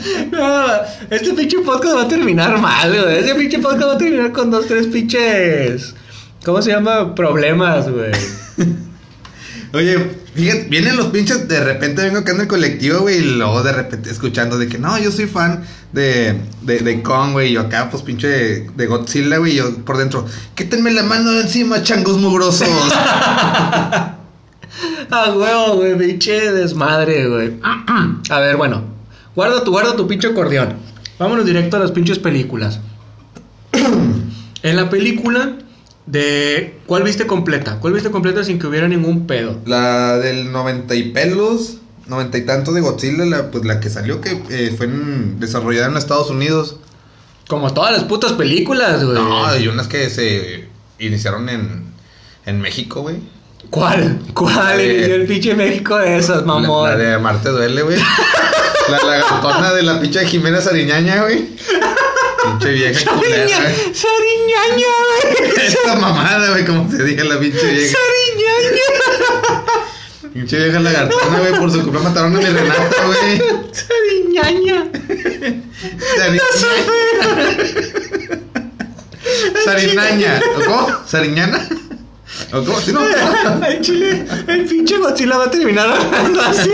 No, este pinche podcast va a terminar mal, güey. Este pinche podcast va a terminar con dos, tres pinches. ¿Cómo se llama? Problemas, güey. Oye, fíjate, vienen los pinches, de repente vengo acá en el colectivo, güey, y luego de repente escuchando de que no, yo soy fan de, de, de Kong, güey, y yo acá, pues pinche de, de Godzilla, güey, yo por dentro, quítenme la mano de encima, changos mugrosos. Ah, huevo, güey. Pinche desmadre, güey. A ver, bueno. Guarda tu, guarda tu pinche acordeón. Vámonos directo a las pinches películas. en la película de. ¿Cuál viste completa? ¿Cuál viste completa sin que hubiera ningún pedo? la del 90 y pelos, 90 y tanto de Godzilla, la, pues la que salió que eh, fue en- desarrollada en Estados Unidos. Como todas las putas películas, güey. No, hay unas que se iniciaron en, en México, güey. ¿Cuál? ¿Cuál? Inició el pinche México de esas, mamón. La, la de Marte duele, güey. la lagartona de la pinche Jimena Sariñaña, güey. Pinche vieja culera, güey. Sariñaña, güey. Esta mamada, güey, como se diga la pinche vieja. Sariñaña. Pinche vieja lagartona, güey, por su culpa mataron a mi Renata, güey. Sariñaña. Sari- Sarinaña. ¿O cómo? ¿Sariñana? ¿O cómo? ¿Sí, no? Ay, chile, el pinche Godzilla va a terminar hablando así.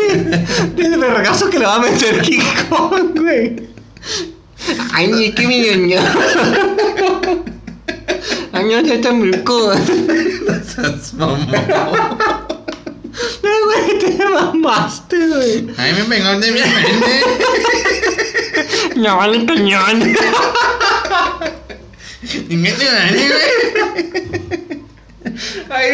Del vergazo que le va a meter King Kong, güey. Ay, ni que mi ñoño. Ay, no se está muy cool. Seas mamón. Ay, güey, te mamaste, güey. Ay, me pegó de mi mente. No vale cañón. Y me te güey. Ay,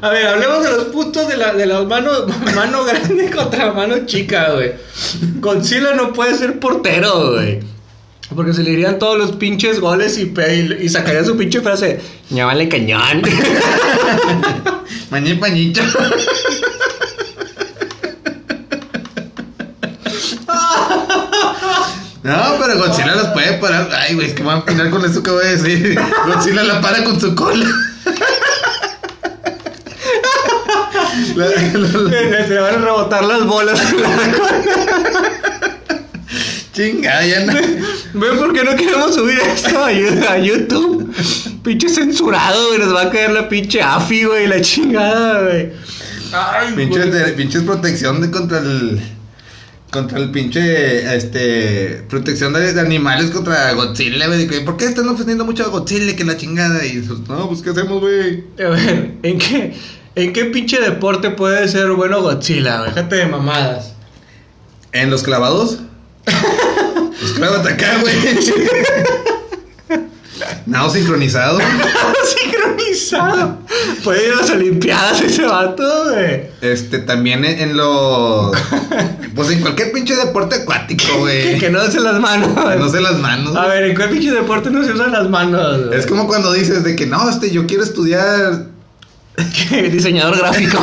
a ver, hablemos de los puntos de la, de la mano, mano grande contra mano chica, güey. Godzilla no puede ser portero, güey. Porque se le irían todos los pinches goles y, y, y sacaría su pinche frase, vale cañón. Mañé pañito. No, pero Godzilla los puede parar. Ay, güey, es que me van a opinar con eso que voy a decir. Godzilla la para con su cola. La- la- se le van a rebotar las bolas. Chingada, ya no. ¿Ven por qué no queremos subir esto a, YouTube? Pinche censurado, güey. Nos va a caer la pinche AFI, güey. La chingada, güey. Ay, de- pinches protección de contra el. Contra el pinche. Este. Protección de, de animales contra Godzilla, güey. ¿Por qué están ofendiendo mucho a Godzilla? Que la chingada. Y no, pues, ¿qué hacemos, güey? A ver, ¿en qué, ¿en qué pinche deporte puede ser bueno Godzilla? güey? Déjate de mamadas. ¿En los clavados? pues clávate acá, güey. Nado sincronizado. Sincronizado. Puede ir a las Olimpiadas ese vato, güey. Este, también en los. Pues en cualquier pinche deporte acuático, güey. que no se las manos. Que no se las manos. A ver, ¿en cuál pinche deporte no se usan las manos? Es como cuando dices de que no, este, yo quiero estudiar. Diseñador gráfico.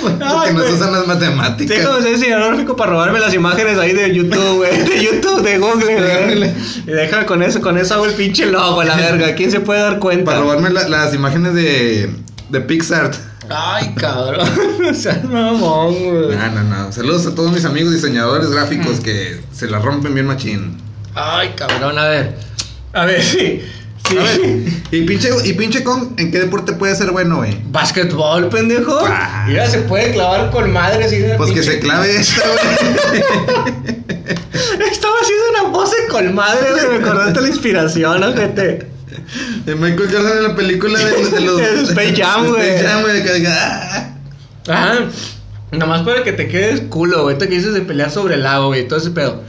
Porque Ay, no se güey. usan las matemáticas. Tengo que ser diseñador gráfico para robarme las imágenes ahí de YouTube, güey. De YouTube, de Google, güey. Y déjame con eso, con eso hago el pinche logo, la verga. ¿Quién se puede dar cuenta? Para robarme la- las imágenes de, de Pixar. Ay, cabrón. O sea, mamón, güey. No, no, no. Saludos a todos mis amigos diseñadores gráficos que se la rompen bien machín. Ay, cabrón, a ver. A ver, sí. Sí. A ver, ¿y pinche, y pinche con en qué deporte puede ser bueno, güey? Básquetbol, pendejo. Ah. Mira, se puede clavar con madre así de Pues que se clave esta, güey. Estaba haciendo una pose con madre, güey. Me acordaste la inspiración, ojete. De Michael Jordan en la película de, de los. De Space Jam, güey. Space Jam, güey. ah. Ajá. Nomás para que te quedes culo, güey. Te que dices de pelear sobre el lago, güey. Todo ese pedo.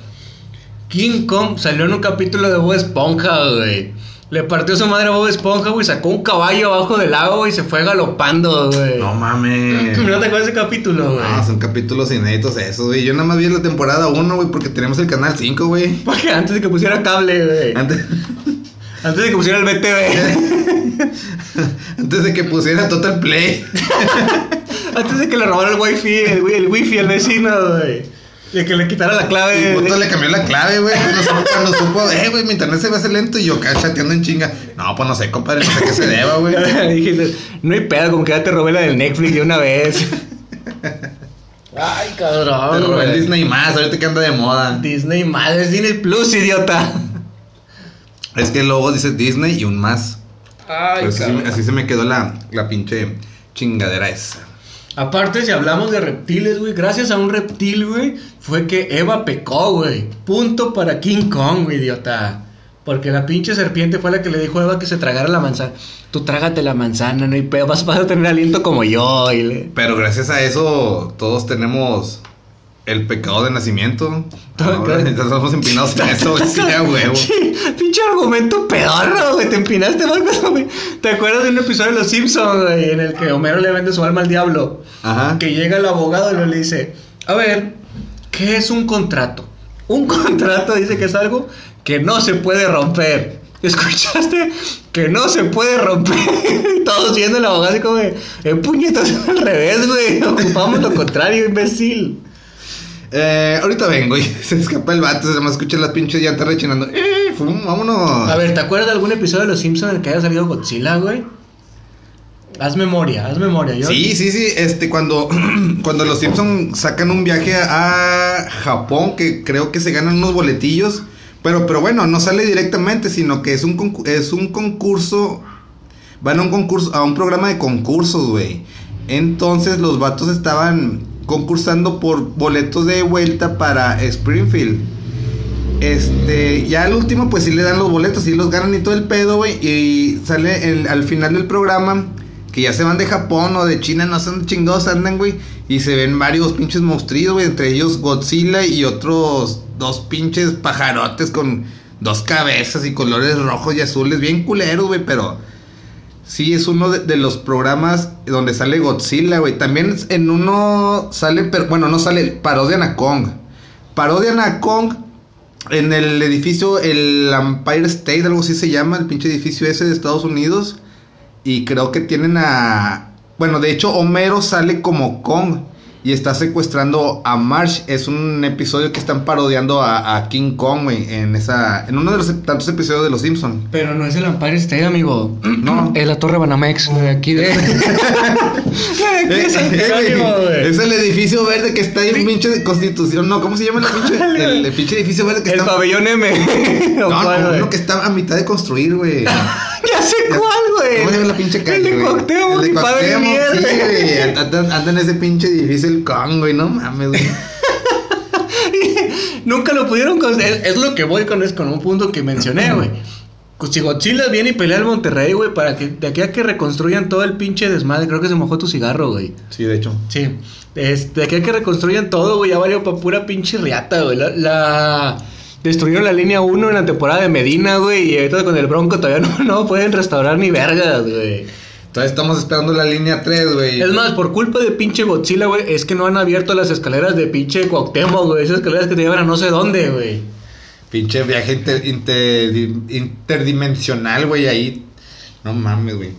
King Kong salió en un capítulo de Bob Esponja, güey. Le partió su madre a Bob Esponja, güey. Sacó un caballo abajo del lago. Y se fue galopando, güey. No mames. ¿No te acuerdas de ese capítulo, güey? No, son capítulos inéditos esos, güey. Yo nada más vi la temporada 1, güey, porque tenemos el canal 5, güey. Porque antes de que pusiera cable, güey. Antes, Antes de que pusiera el BTV. antes de que pusiera Total Play. antes de que le robara el wifi, el, el wifi al vecino, güey. De que le quitara la clave. Y puto le cambió la clave, güey. Cuando supo, cuando supo, eh, güey, mi internet se va a hacer lento y yo acá chateando en chinga. No, pues no sé, compadre, no sé qué se deba, güey. Dijiste, no hay pedo, como que ya te robé la del Netflix de una vez. Ay, cabrón. Te robé el. Disney más, ahorita que anda de moda. Disney madre, es Disney Plus, idiota. Es que luego dice Disney y un más. Ay, Pero así, se me- cabrón. así se me quedó la, la pinche chingadera esa. Aparte, si hablamos de reptiles, güey, gracias a un reptil, güey, fue que Eva pecó, güey. Punto para King Kong, güey, idiota. Porque la pinche serpiente fue la que le dijo a Eva que se tragara la manzana. Tú trágate la manzana, no hay pedo, vas, a tener aliento como yo. Y. Pero gracias a eso, todos tenemos el pecado de nacimiento. Ahora estamos empinados en eso, güey. Sí, huevo. Pinche argumento pedorro, güey. Te empinaste más güey. ¿Te acuerdas de un episodio de Los Simpsons, güey? En el que Homero le vende su alma al diablo. Ajá. Que llega el abogado y le dice: A ver, ¿qué es un contrato? Un contrato dice que es algo que no se puede romper. ¿Escuchaste? Que no se puede romper. Todos viendo el abogado así como eh, puñetas al revés, güey. Ocupamos lo contrario, imbécil. Eh, ahorita vengo y se escapa el vato, se me escucha las pinches llantas rechinando. ¡Eh! Fum, vámonos. A ver, ¿te acuerdas de algún episodio de Los Simpsons en el que haya salido Godzilla, güey? Haz memoria, haz memoria. Yo... Sí, sí, sí. Este, cuando, cuando los Simpsons sacan un viaje a Japón, que creo que se ganan unos boletillos. Pero, pero bueno, no sale directamente, sino que es un, es un concurso. Van a un concurso, a un programa de concursos, güey. Entonces los vatos estaban concursando por boletos de vuelta para Springfield. Este, ya al último, pues sí le dan los boletos, sí los ganan y todo el pedo, güey. Y sale al final del programa que ya se van de Japón o de China, no dónde chingados andan, güey. Y se ven varios pinches monstruos, güey. Entre ellos Godzilla y otros dos pinches pajarotes con dos cabezas y colores rojos y azules, bien culeros, güey, pero. Sí, es uno de, los programas donde sale Godzilla, güey. También en uno sale, pero bueno, no sale, parodian a Kong. Parodian a Kong en el edificio, el Empire State, algo así se llama, el pinche edificio ese de Estados Unidos. Y creo que tienen a... Bueno, de hecho, Homero sale como Kong y está secuestrando a Marsh. Es un episodio que están parodiando a, a King Kong, güey, en esa... En uno de los tantos episodios de Los Simpsons. Pero no es el Empire State, amigo. No. Es la Torre Banamex, de aquí de... Eh, eh, güey. es el edificio verde que está ahí en pinche de Constitución. No, ¿cómo se llama el pinche? El, el pinche edificio verde que El está. pabellón M. ¿O No, no, uno que está a mitad de construir, güey. Ya sé cuál, güey. ¿Cómo se llama la pinche calle? El de? Cuauhtémoc, El padre. Sí, güey. Anda, anda en ese pinche edificio el Kong, güey. No mames, güey. Nunca lo pudieron con... Es, es lo que voy con, es con un punto que mencioné, güey. Si Godzilla viene y pelea al Monterrey, güey, para que de aquí a que reconstruyan todo el pinche desmadre, creo que se mojó tu cigarro, güey. Sí, de hecho. Sí, este, de aquí a que reconstruyan todo, güey, ya valió pa' pura pinche riata, güey. La, la, Destruyeron la línea 1 en la temporada de Medina, güey. Y ahorita con el Bronco todavía no, no pueden restaurar ni vergas, güey. Todavía estamos esperando la línea 3, güey. Es más, por culpa de pinche Godzilla, güey, es que no han abierto las escaleras de pinche Cuauhtémoc, güey. Esas escaleras que te llevan a no sé dónde, güey. Pinche viaje inter- inter- interdimensional, güey, ahí. No mames, güey.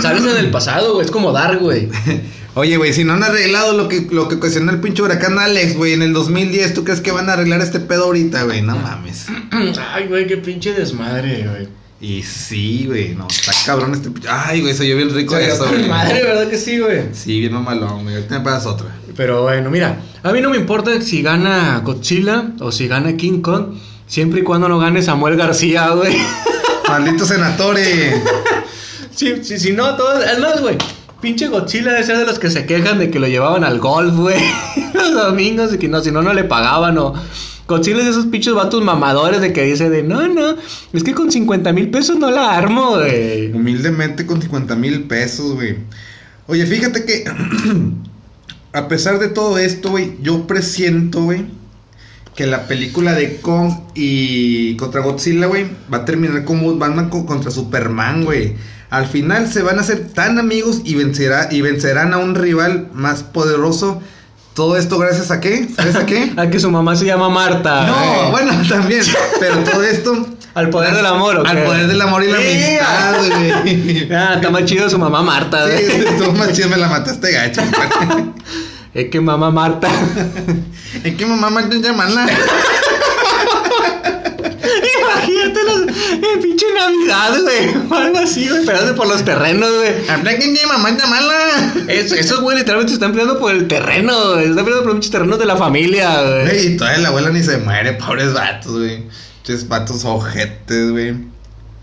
Sales en el pasado, güey. Es como Dark, güey. Oye, güey, si no han arreglado lo que, lo que ocasionó el pinche huracán Alex, güey, en el 2010, ¿tú crees que van a arreglar este pedo ahorita, güey? No mames. Ay, güey, qué pinche desmadre, güey. Y sí, güey, no, está cabrón este pinche. Ay, güey, soy yo bien rico Se eso, güey. madre, ¿verdad que sí, güey? Sí, bien mamalón, güey. Ahorita me pasas otra. Pero bueno, mira, a mí no me importa si gana Godzilla o si gana King Kong, siempre y cuando no gane Samuel García, güey. Maldito senatore. Si, si, si no, todos. Es más, güey. Pinche Godzilla debe ser de los que se quejan de que lo llevaban al golf, güey. Los domingos y que no, si no, no le pagaban o. Godzilla es de esos pinches vatos mamadores de que dice de no, no, es que con 50 mil pesos no la armo, güey. Humildemente con 50 mil pesos, güey. Oye, fíjate que a pesar de todo esto, güey, yo presiento, güey, que la película de Kong y contra Godzilla, güey, va a terminar como Batman co- contra Superman, güey. Al final se van a hacer tan amigos y, vencerá, y vencerán a un rival más poderoso. Todo esto gracias a qué? ¿Sabes a qué? A que su mamá se llama Marta. No, güey. bueno, también. Pero todo esto. Al poder del amor, ¿o Al qué? poder del amor y la Sí. amistad, güey. Ah, está más chido su mamá Marta, Sí, güey. estuvo más chido, me la mataste gacho. Es que mamá Marta. es que mamá me llamarla. Imagínate los, en pinche Navidad, güey. Algo así, güey, peleando por los terrenos, güey. Que mi mamá llamarla. Es- esos güey literalmente están peleando por el terreno, güey. Están peleando por pinches terrenos de la familia, güey. Y todavía la abuela ni se muere, pobres vatos, güey. Pinches vatos ojetes, güey.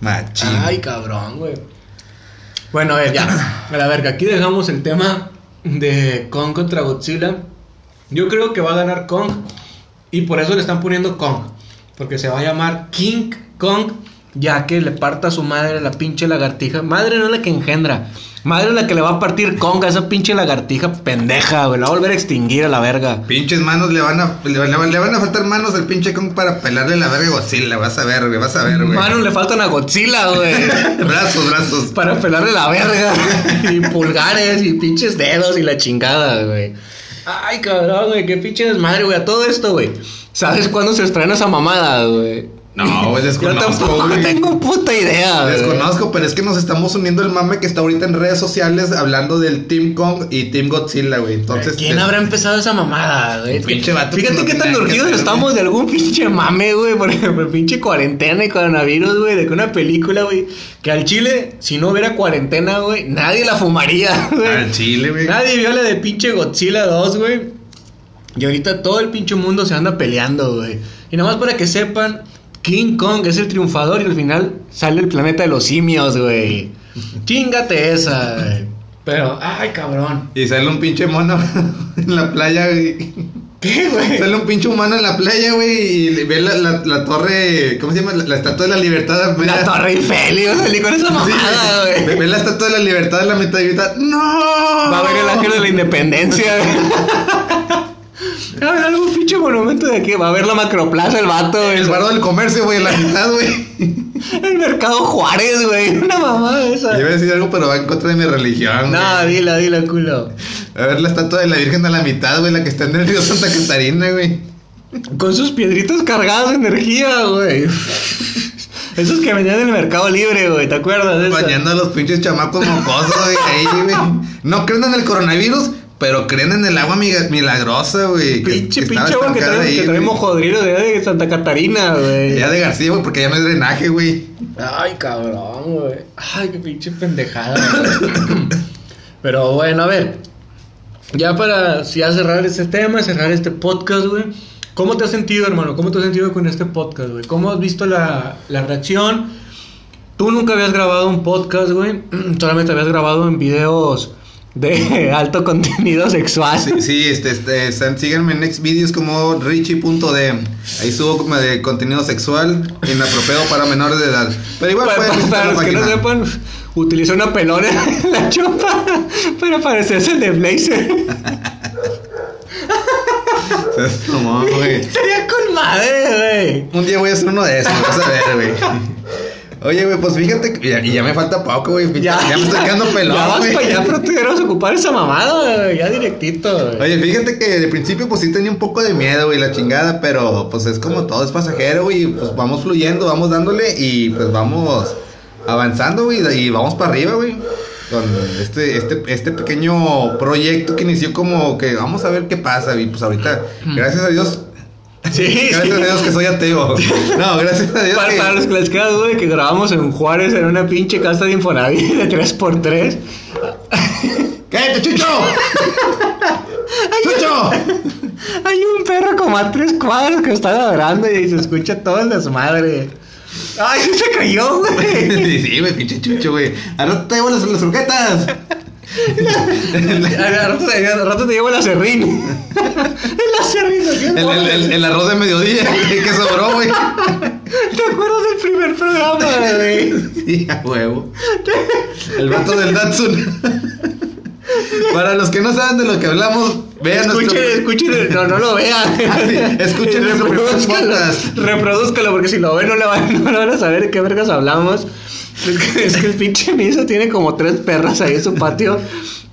Machín. Ay, cabrón, güey. Bueno, a ver, ya. A la verga, aquí dejamos el tema de Kong contra Godzilla. Yo creo que va a ganar Kong. Y por eso le están poniendo Kong. Porque se va a llamar King Kong. Ya que le parta a su madre la pinche lagartija. Madre no es la que engendra. Madre es la que le va a partir Kong a esa pinche lagartija pendeja, güey. La va a volver a extinguir a la verga. Pinches manos le van a le van a faltar manos al pinche Kong para pelarle la verga a Godzilla, vas a ver, güey, vas a ver, güey. Manos le faltan a Godzilla, güey. brazos, brazos. Para pelarle la verga. y pulgares y pinches dedos y la chingada, güey. Ay, cabrón, güey. Qué pinche desmadre, güey. A todo esto, güey. ¿Sabes cuándo se estrena esa mamada, güey? No, güey, Yo desconozco, tampoco güey. tengo puta idea. Desconozco, pero es que nos estamos uniendo el mame que está ahorita en redes sociales hablando del Team Kong y Team Godzilla, güey. Entonces, ¿Quién habrá empezado esa mamada, güey? Pinche vato Fíjate qué tan hacer, estamos de algún pinche mame, güey. Por ejemplo, pinche cuarentena y coronavirus, güey. De que una película, güey. Que al chile, si no hubiera cuarentena, güey, nadie la fumaría, güey. Al chile, güey. Nadie vio la de pinche Godzilla 2, güey. Y ahorita todo el pinche mundo se anda peleando, güey. Y nada más para que sepan, King Kong es el triunfador y al final sale el planeta de los simios, güey. Chingate esa, güey. Pero, ay, cabrón. Y sale un pinche mono en la playa, güey. ¿Qué, güey? Sale un pinche humano en la playa, güey, y ve la, la, la torre, ¿cómo se llama? La, la estatua de la libertad. ve La Torre Eiffel, a salir con esa Sí, mamada, ve, güey. ve la estatua de la libertad en la mitad y grita, ¡No! Va a ver el ángel de la independencia, güey. A ver algún pinche monumento de aquí. Va a ver la macroplaza, el vato, güey. El barro del comercio, güey, en la mitad, güey. El mercado Juárez, güey. Una mamada esa. Iba a decir algo, pero va en contra de mi religión, No, güey. dila, dila, culo. A ver la estatua de la Virgen a la mitad, güey, la que está en el río Santa Catarina, güey. Con sus piedritas cargadas de energía, güey. Esos que vendían en el mercado libre, güey. ¿Te acuerdas de eso? Bañando a los pinches chamacos mocosos, güey, ahí, güey. No creen en el coronavirus, pero creen en el agua milagrosa, güey. Pinche, pinche agua que trae, ahí, que trae güey. mojodrilo de, Santa Catarina, güey. Ya de García, güey, porque ya no hay drenaje, güey. Ay, cabrón, güey. Ay, qué pinche pendejada. güey. Pero bueno, a ver. Ya para ya cerrar este tema, cerrar este podcast, güey. ¿Cómo te has sentido, hermano? ¿Cómo te has sentido con este podcast, güey? ¿Cómo has visto la, la reacción? Tú nunca habías grabado un podcast, güey. Solamente habías grabado en videos de alto contenido sexual. Sí, sí, este, este, síganme en next videos como richie.d. Ahí subo como de contenido sexual inapropiado para menores de edad. Pero igual Para, pueden para- para los que no sepan, utiliza una pelona en la chopa para parecerse el de Blazer. Estaría con madre, güey. Un día voy a hacer uno de esos, vas a ver, güey. Oye, güey, pues fíjate que y ya me falta poco, güey. Ya, ya, me estoy quedando pelón, Ya vas güey. para allá, pero queremos ocupar esa mamada, güey. Ya directito, güey. Oye, fíjate que de principio pues sí tenía un poco de miedo, güey, la chingada, pero pues es como todo, es pasajero, güey, pues vamos fluyendo, vamos dándole y pues vamos avanzando, güey, y vamos para arriba, güey. Con este, este, este pequeño proyecto que inició como que vamos a ver qué pasa, y pues ahorita, gracias a Dios, Sí, gracias sí. a Dios que soy ateo. No, gracias a Dios Para, que... para los que les queda duda de que grabamos en Juárez en una pinche casa de Infonavit de 3x3. ¡Cállate, Chucho! ¡Chucho! Hay un perro como a tres cuadras que está ladrando y se escucha todo el desmadre. ¡Ay, se cayó, güey! Sí, güey, pinche Chucho, güey. Ahora te llevo las, las croquetas. Al rato, te llevo el acerrín. El acerrín. El, el, el, el arroz de mediodía que sobró, güey. ¿Te acuerdas del primer programa, güey? Sí, a huevo. El vato del Datsun. Para los que no saben de lo que hablamos, vean Escuchen, nuestro... escuchen, no, no lo vean. Ah, sí, escuchen podcast. reproduzcalo, porque si lo ven no le van, no le van a saber de qué vergas hablamos. Es que, es que el pinche Misa tiene como tres perras ahí en su patio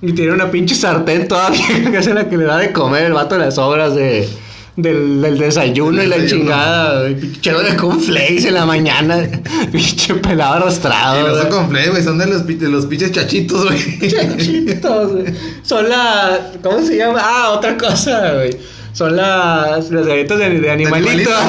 y tiene una pinche sartén toda vieja que es la que le da de comer el vato de las obras de, del, del desayuno y la chingada. güey. Pinche de cornflakes en la mañana. Pinche pelado Y arrastrado. güey. son completos, güey, son de los, de los pinches chachitos, güey. Chachitos, güey. Son las. ¿Cómo se llama? Ah, otra cosa, güey. Son las. Las galletas de, de animalito.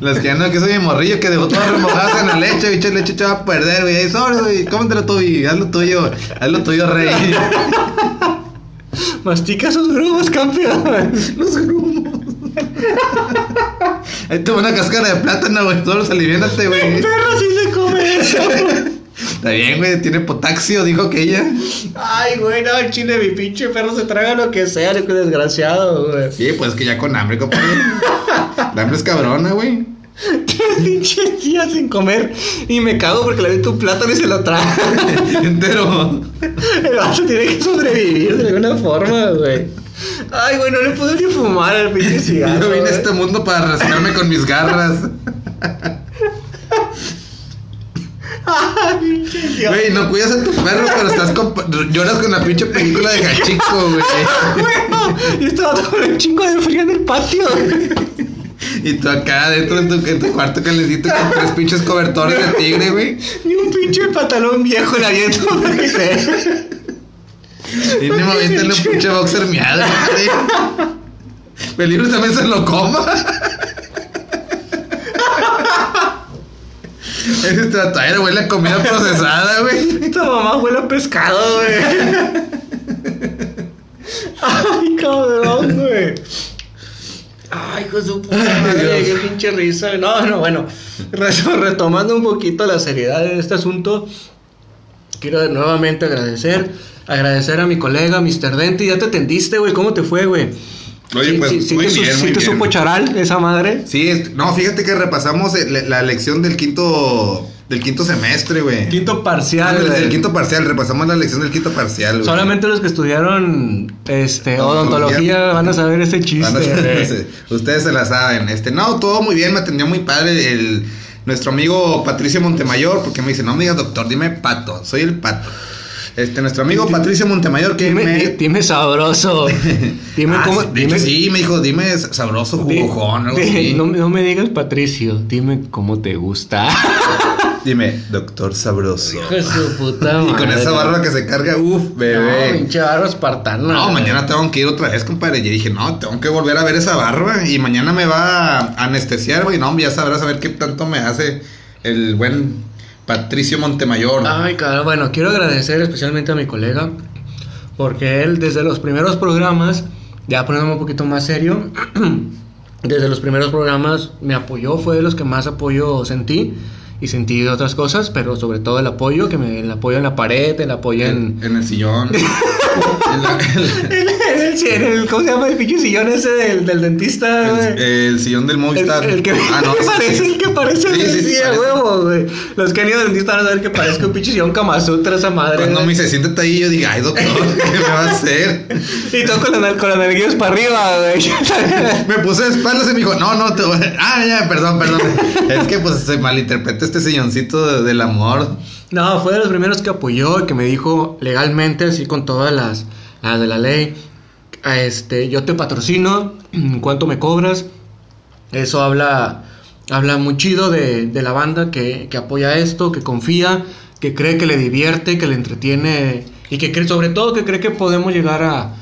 Las que no, que soy mi morrillo que dejó todas remojadas en la leche, bicho, leche se va a perder, güey. Ahí sobres, güey, cómetelo tú y haz lo tuyo, haz lo tuyo, rey. Mastica sus grumos, campeón. Los grumos. Ahí te una cáscara de plátano, güey, todos aliviánate, güey. Perro sí se come eso. Está bien, güey, tiene potasio, dijo que ella. Ay, güey, no, el chile, mi pinche perro se traga lo que sea, el desgraciado, güey. Sí, pues que ya con hambre, compadre. La hambre es cabrona, güey. Tres pinches días sin comer y me cago porque le aviento un plátano y se lo traga. Entero. El vato tiene que sobrevivir de alguna forma, güey. Ay, güey, no le puedo ni fumar al pinche cigarro. Yo vine a este mundo para rascarme con mis garras. Güey, no cuidas a tu perro, pero estás con... lloras con la pinche película de Gachico, güey. Bueno, yo estaba con un chingo de frío en el patio. Y tú acá dentro de tu, en tu cuarto calentito con tres pinches cobertores de tigre, güey. Ni un pinche pantalón viejo le aviento porque se. Y ni momento un pinche boxer miado, güey. Peligro también se lo coma. Ese tratadero huele a comida procesada, güey. Esta mamá huele a pescado, güey. Ay, cabrón, güey. Hijo de su puta madre, qué pinche risa. No, no, bueno. Re- Retomando un poquito la seriedad de este asunto, quiero nuevamente agradecer. Agradecer a mi colega, Mr. Dente. Ya te atendiste, güey. ¿Cómo te fue, güey? Oye, Sí, pues, sí, sí muy te, su- bien, sí muy te bien. supo charal esa madre. Sí, no, fíjate que repasamos el- la lección del quinto del quinto semestre, güey. Quinto parcial. Del, quinto parcial, repasamos la lección del quinto parcial, güey. Solamente los que estudiaron este Odontología. van a saber ese chiste. Ustedes se la saben. Este, no, todo muy bien, me atendió muy padre el nuestro amigo Patricio Montemayor, porque me dice, no me digas doctor, dime pato, soy el pato. Este, nuestro amigo Patricio Montemayor que Dime, me... di- dime sabroso. Dime Ah, cómo. de dime, hecho, sí, me dijo, dime sabroso, jugojón, algo di- así. no, no me digas Patricio, dime cómo te gusta. Dime, doctor sabroso. Hijo de su puta Y con madre. esa barba que se carga, uff, No, bebé. pinche barba espartana. No, mañana tengo que ir otra vez, compadre. Y dije, no, tengo que volver a ver esa barba. Y mañana me va a anestesiar, güey. No, ya sabrás a ver qué tanto me hace el buen Patricio Montemayor. Ay, cabrón. Bueno, quiero agradecer especialmente a mi colega. Porque él, desde los primeros programas, ya poniéndome un poquito más serio, desde los primeros programas me apoyó, fue de los que más apoyo sentí. Y sentí de otras cosas, pero sobre todo el apoyo, que me el apoyo en la pared, el apoyo en, En, en el sillón. en la- en la- en el, ¿cómo se llama? El pinche sillón ese del, del dentista, güey. El, el sillón del Movistar. El, el que, ah, no, que ese parece, sí. el que parece Sí, parece. huevo, güey. Los que han ido al dentista van a saber que parezca un pinche sillón Kamasutra esa madre. Cuando me dice, siéntate ahí, yo digo, ay, doctor, ¿qué me va a hacer? Y todo con las con las para arriba, güey. Me puse de espaldas y me dijo, no, no, te voy a... Ah, ya, perdón, perdón. es que pues se malinterpreta este silloncito de- del amor. No, fue de los primeros que apoyó y que me dijo legalmente, así con todas las, las de la ley, este, yo te patrocino, ¿cuánto me cobras? Eso habla, habla muy chido de, de la banda que, que apoya esto, que confía, que cree que le divierte, que le entretiene y que cree, sobre todo que cree que podemos llegar a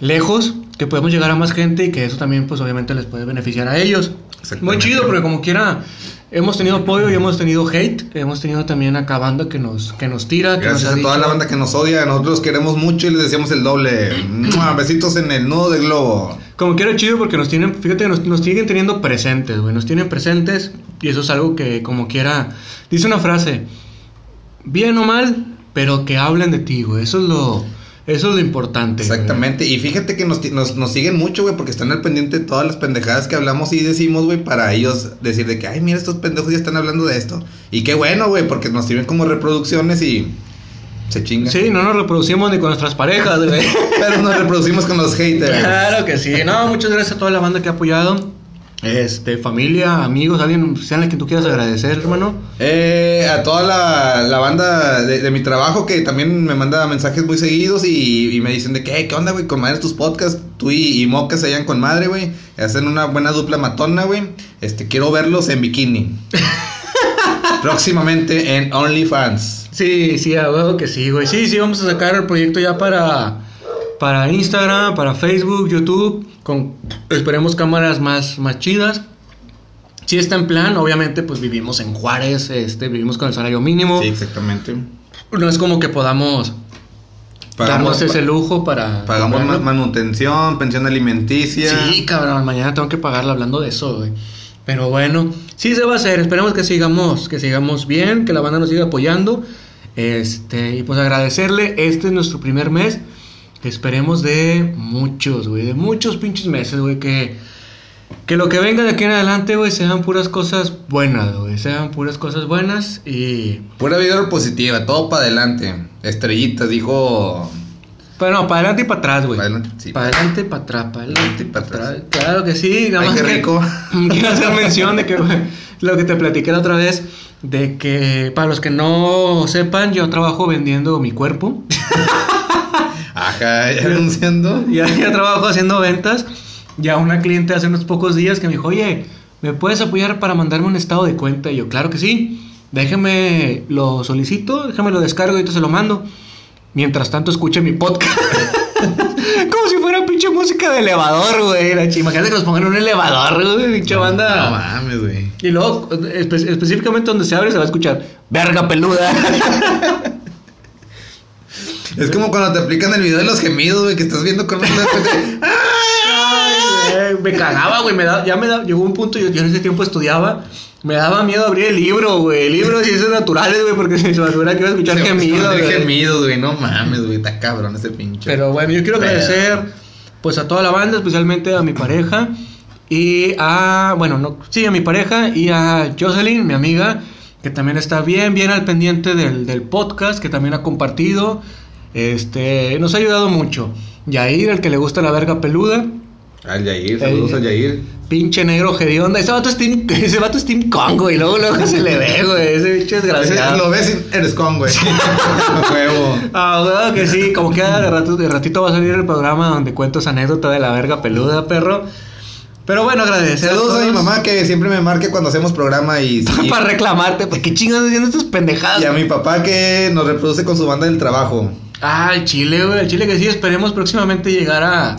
lejos, que podemos llegar a más gente y que eso también pues obviamente les puede beneficiar a ellos. Muy chido, porque como quiera hemos tenido apoyo y hemos tenido hate, hemos tenido también acá banda que nos, que nos tira. Que Gracias nos ha a toda la banda que nos odia. Nosotros queremos mucho y les decíamos el doble. Besitos en el nudo del globo. Como quiera chido porque nos tienen, fíjate, nos, nos siguen teniendo presentes, güey, nos tienen presentes y eso es algo que como quiera, dice una frase, bien o mal, pero que hablen de ti, güey, eso es lo, eso es lo importante. güey. Exactamente. Y fíjate que nos, nos, nos siguen mucho, güey, porque están al pendiente de todas las pendejadas que hablamos y decimos, güey, para ellos decir de que, ay, mira, estos pendejos ya están hablando de esto. Y qué bueno, güey, porque nos sirven como reproducciones y se chingan. Sí, no nos reproducimos ni con nuestras parejas, güey. Pero nos reproducimos con los haters. Claro que sí. No, muchas gracias a toda la banda que ha apoyado. Este, familia, amigos, alguien, sean a quien tú quieras agradecer, hermano. Eh, a toda la, la banda de, de mi trabajo que también me manda mensajes muy seguidos y, y me dicen de que, "Hey, ¿qué onda, güey? Con madre tus podcasts, tú y, y Moca se hallan con madre, güey. Hacen una buena dupla matona, güey. Este, quiero verlos en bikini. Próximamente en OnlyFans. Sí, sí, a huevo que sí, güey. Sí, sí, vamos a sacar el proyecto ya para, para Instagram, para Facebook, YouTube, con, esperemos, cámaras más, más chidas. Sí está en plan, obviamente, pues vivimos en Juárez, este, vivimos con el salario mínimo. Sí, exactamente. No es como que podamos darnos ese lujo para... Pagamos comprarlo. ma- manutención, pensión alimenticia. Sí, cabrón, mañana tengo que pagarla hablando de eso, güey. Pero bueno, sí se va a hacer. Esperemos que sigamos, que sigamos bien, que la banda nos siga apoyando. Este, y pues agradecerle. Este es nuestro primer mes. Esperemos de muchos, güey, de muchos pinches meses, güey, que que lo que venga de aquí en adelante, güey, sean puras cosas buenas, güey, sean puras cosas buenas y Pura vida positiva, todo para adelante. Estrellitas, dijo. Pero no, para adelante y para atrás, güey. Pa' adelante, sí. Para adelante y para atrás, para adelante y Pa' para atrás. Claro que sí, nada Ay, más qué que- rico. Quiero hacer mención de que güey, lo que te platiqué la otra vez, de que para los que no sepan, yo trabajo vendiendo mi cuerpo. Ajá, ya anunciando. ya, ya trabajo haciendo ventas. Ya una cliente hace unos pocos días que me dijo, oye, ¿me puedes apoyar para mandarme un estado de cuenta? Y yo, claro que sí. Déjeme lo solicito, déjame lo descargo y ahorita se lo mando. Mientras tanto escuche mi podcast. Como si fuera pinche música de elevador, güey. La Imagínate que nos pongan en un elevador, güey, pinche No banda. mames, güey. Y luego, espe- específicamente donde se abre, se va a escuchar verga peluda. Es como cuando te aplican el video de los gemidos, güey, que estás viendo con una de- Ay, güey, me cagaba, güey. Me da, ya me da, llegó un punto, yo, yo en ese tiempo estudiaba. Me daba miedo abrir el libro, güey. Libros y ciencias naturales, güey, porque se me asegura que iba a escuchar gemidos, de güey. gemidos, güey. No mames, güey. Está cabrón ese pinche. Pero bueno, yo quiero agradecer pues a toda la banda, especialmente a mi pareja y a, bueno, no, sí, a mi pareja y a Jocelyn, mi amiga, que también está bien, bien al pendiente del, del podcast, que también ha compartido, este, nos ha ayudado mucho. Yair, el que le gusta la verga peluda, Al Yair, saludos al Yair. pinche negro hedionda, ese vato es Team, ese vato es Team Congo y luego, luego se le ve, güey, ese bicho desgraciado. Lo ves y eres con, güey. Huevo. Ah, claro que sí, como que de, rato, de ratito va a salir el programa donde cuento esa anécdota de la verga peluda, perro. Pero bueno, agradecer. Saludos a mi mamá que siempre me marca cuando hacemos programa y, y, Para reclamarte, pues qué chingados haciendo estas pendejadas. y a mi papá que nos reproduce con su banda del trabajo. Ah, el Chile, güey, el Chile que sí, esperemos próximamente llegar a,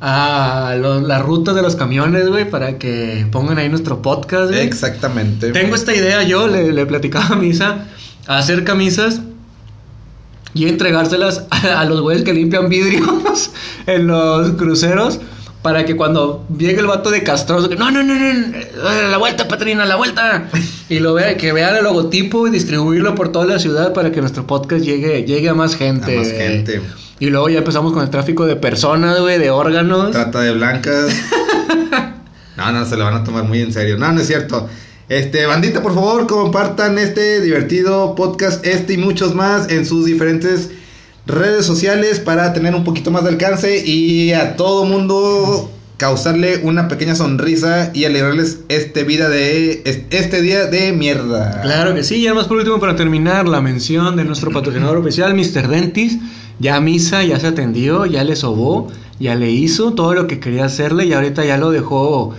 a lo- las rutas de los camiones, güey, para que pongan ahí nuestro podcast, güey. Exactamente. Tengo esta idea yo, le, le platicaba a Misa, hacer camisas y entregárselas a, a los güeyes que limpian vidrios en los cruceros para que cuando llegue el vato de castroso, que no, no, no, no, la vuelta, Patrina, la vuelta. Y lo vea, que vea el logotipo y distribuirlo por toda la ciudad para que nuestro podcast llegue, llegue a más gente. A más gente. Y luego ya empezamos con el tráfico de personas, güey, de órganos. Trata de blancas. no, no, se lo van a tomar muy en serio. No, no es cierto. Este, bandita, por favor, compartan este divertido podcast, este y muchos más en sus diferentes redes sociales para tener un poquito más de alcance y a todo mundo causarle una pequeña sonrisa y alegrarles este vida de este día de mierda. Claro que sí, y además por último para terminar la mención de nuestro patrocinador oficial Mr. Dentis, ya misa, ya se atendió, ya le sobó, ya le hizo todo lo que quería hacerle y ahorita ya lo dejó.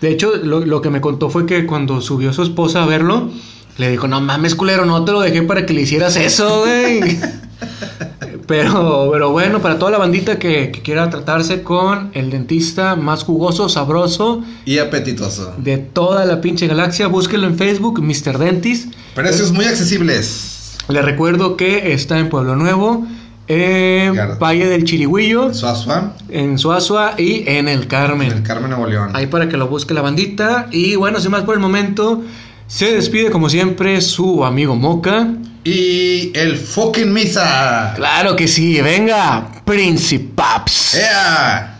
De hecho, lo, lo que me contó fue que cuando subió su esposa a verlo, le dijo, no mames culero, no te lo dejé para que le hicieras eso, güey. Pero, pero bueno, para toda la bandita que, quiera tratarse con el dentista más jugoso, sabroso y apetitoso de toda la pinche galaxia, búsquenlo en Facebook, Mr. Dentist. Precios muy accesibles. Le recuerdo que está en Pueblo Nuevo, en Valle del Chirigüillo, en Suazua, en Suazua y en el Carmen. En el Carmen Nuevo León. Ahí para que lo busque la bandita. Y bueno, sin más por el momento, se despide como siempre su amigo Moca. Y el fucking misa. Claro que sí, venga, Principaps. Yeah.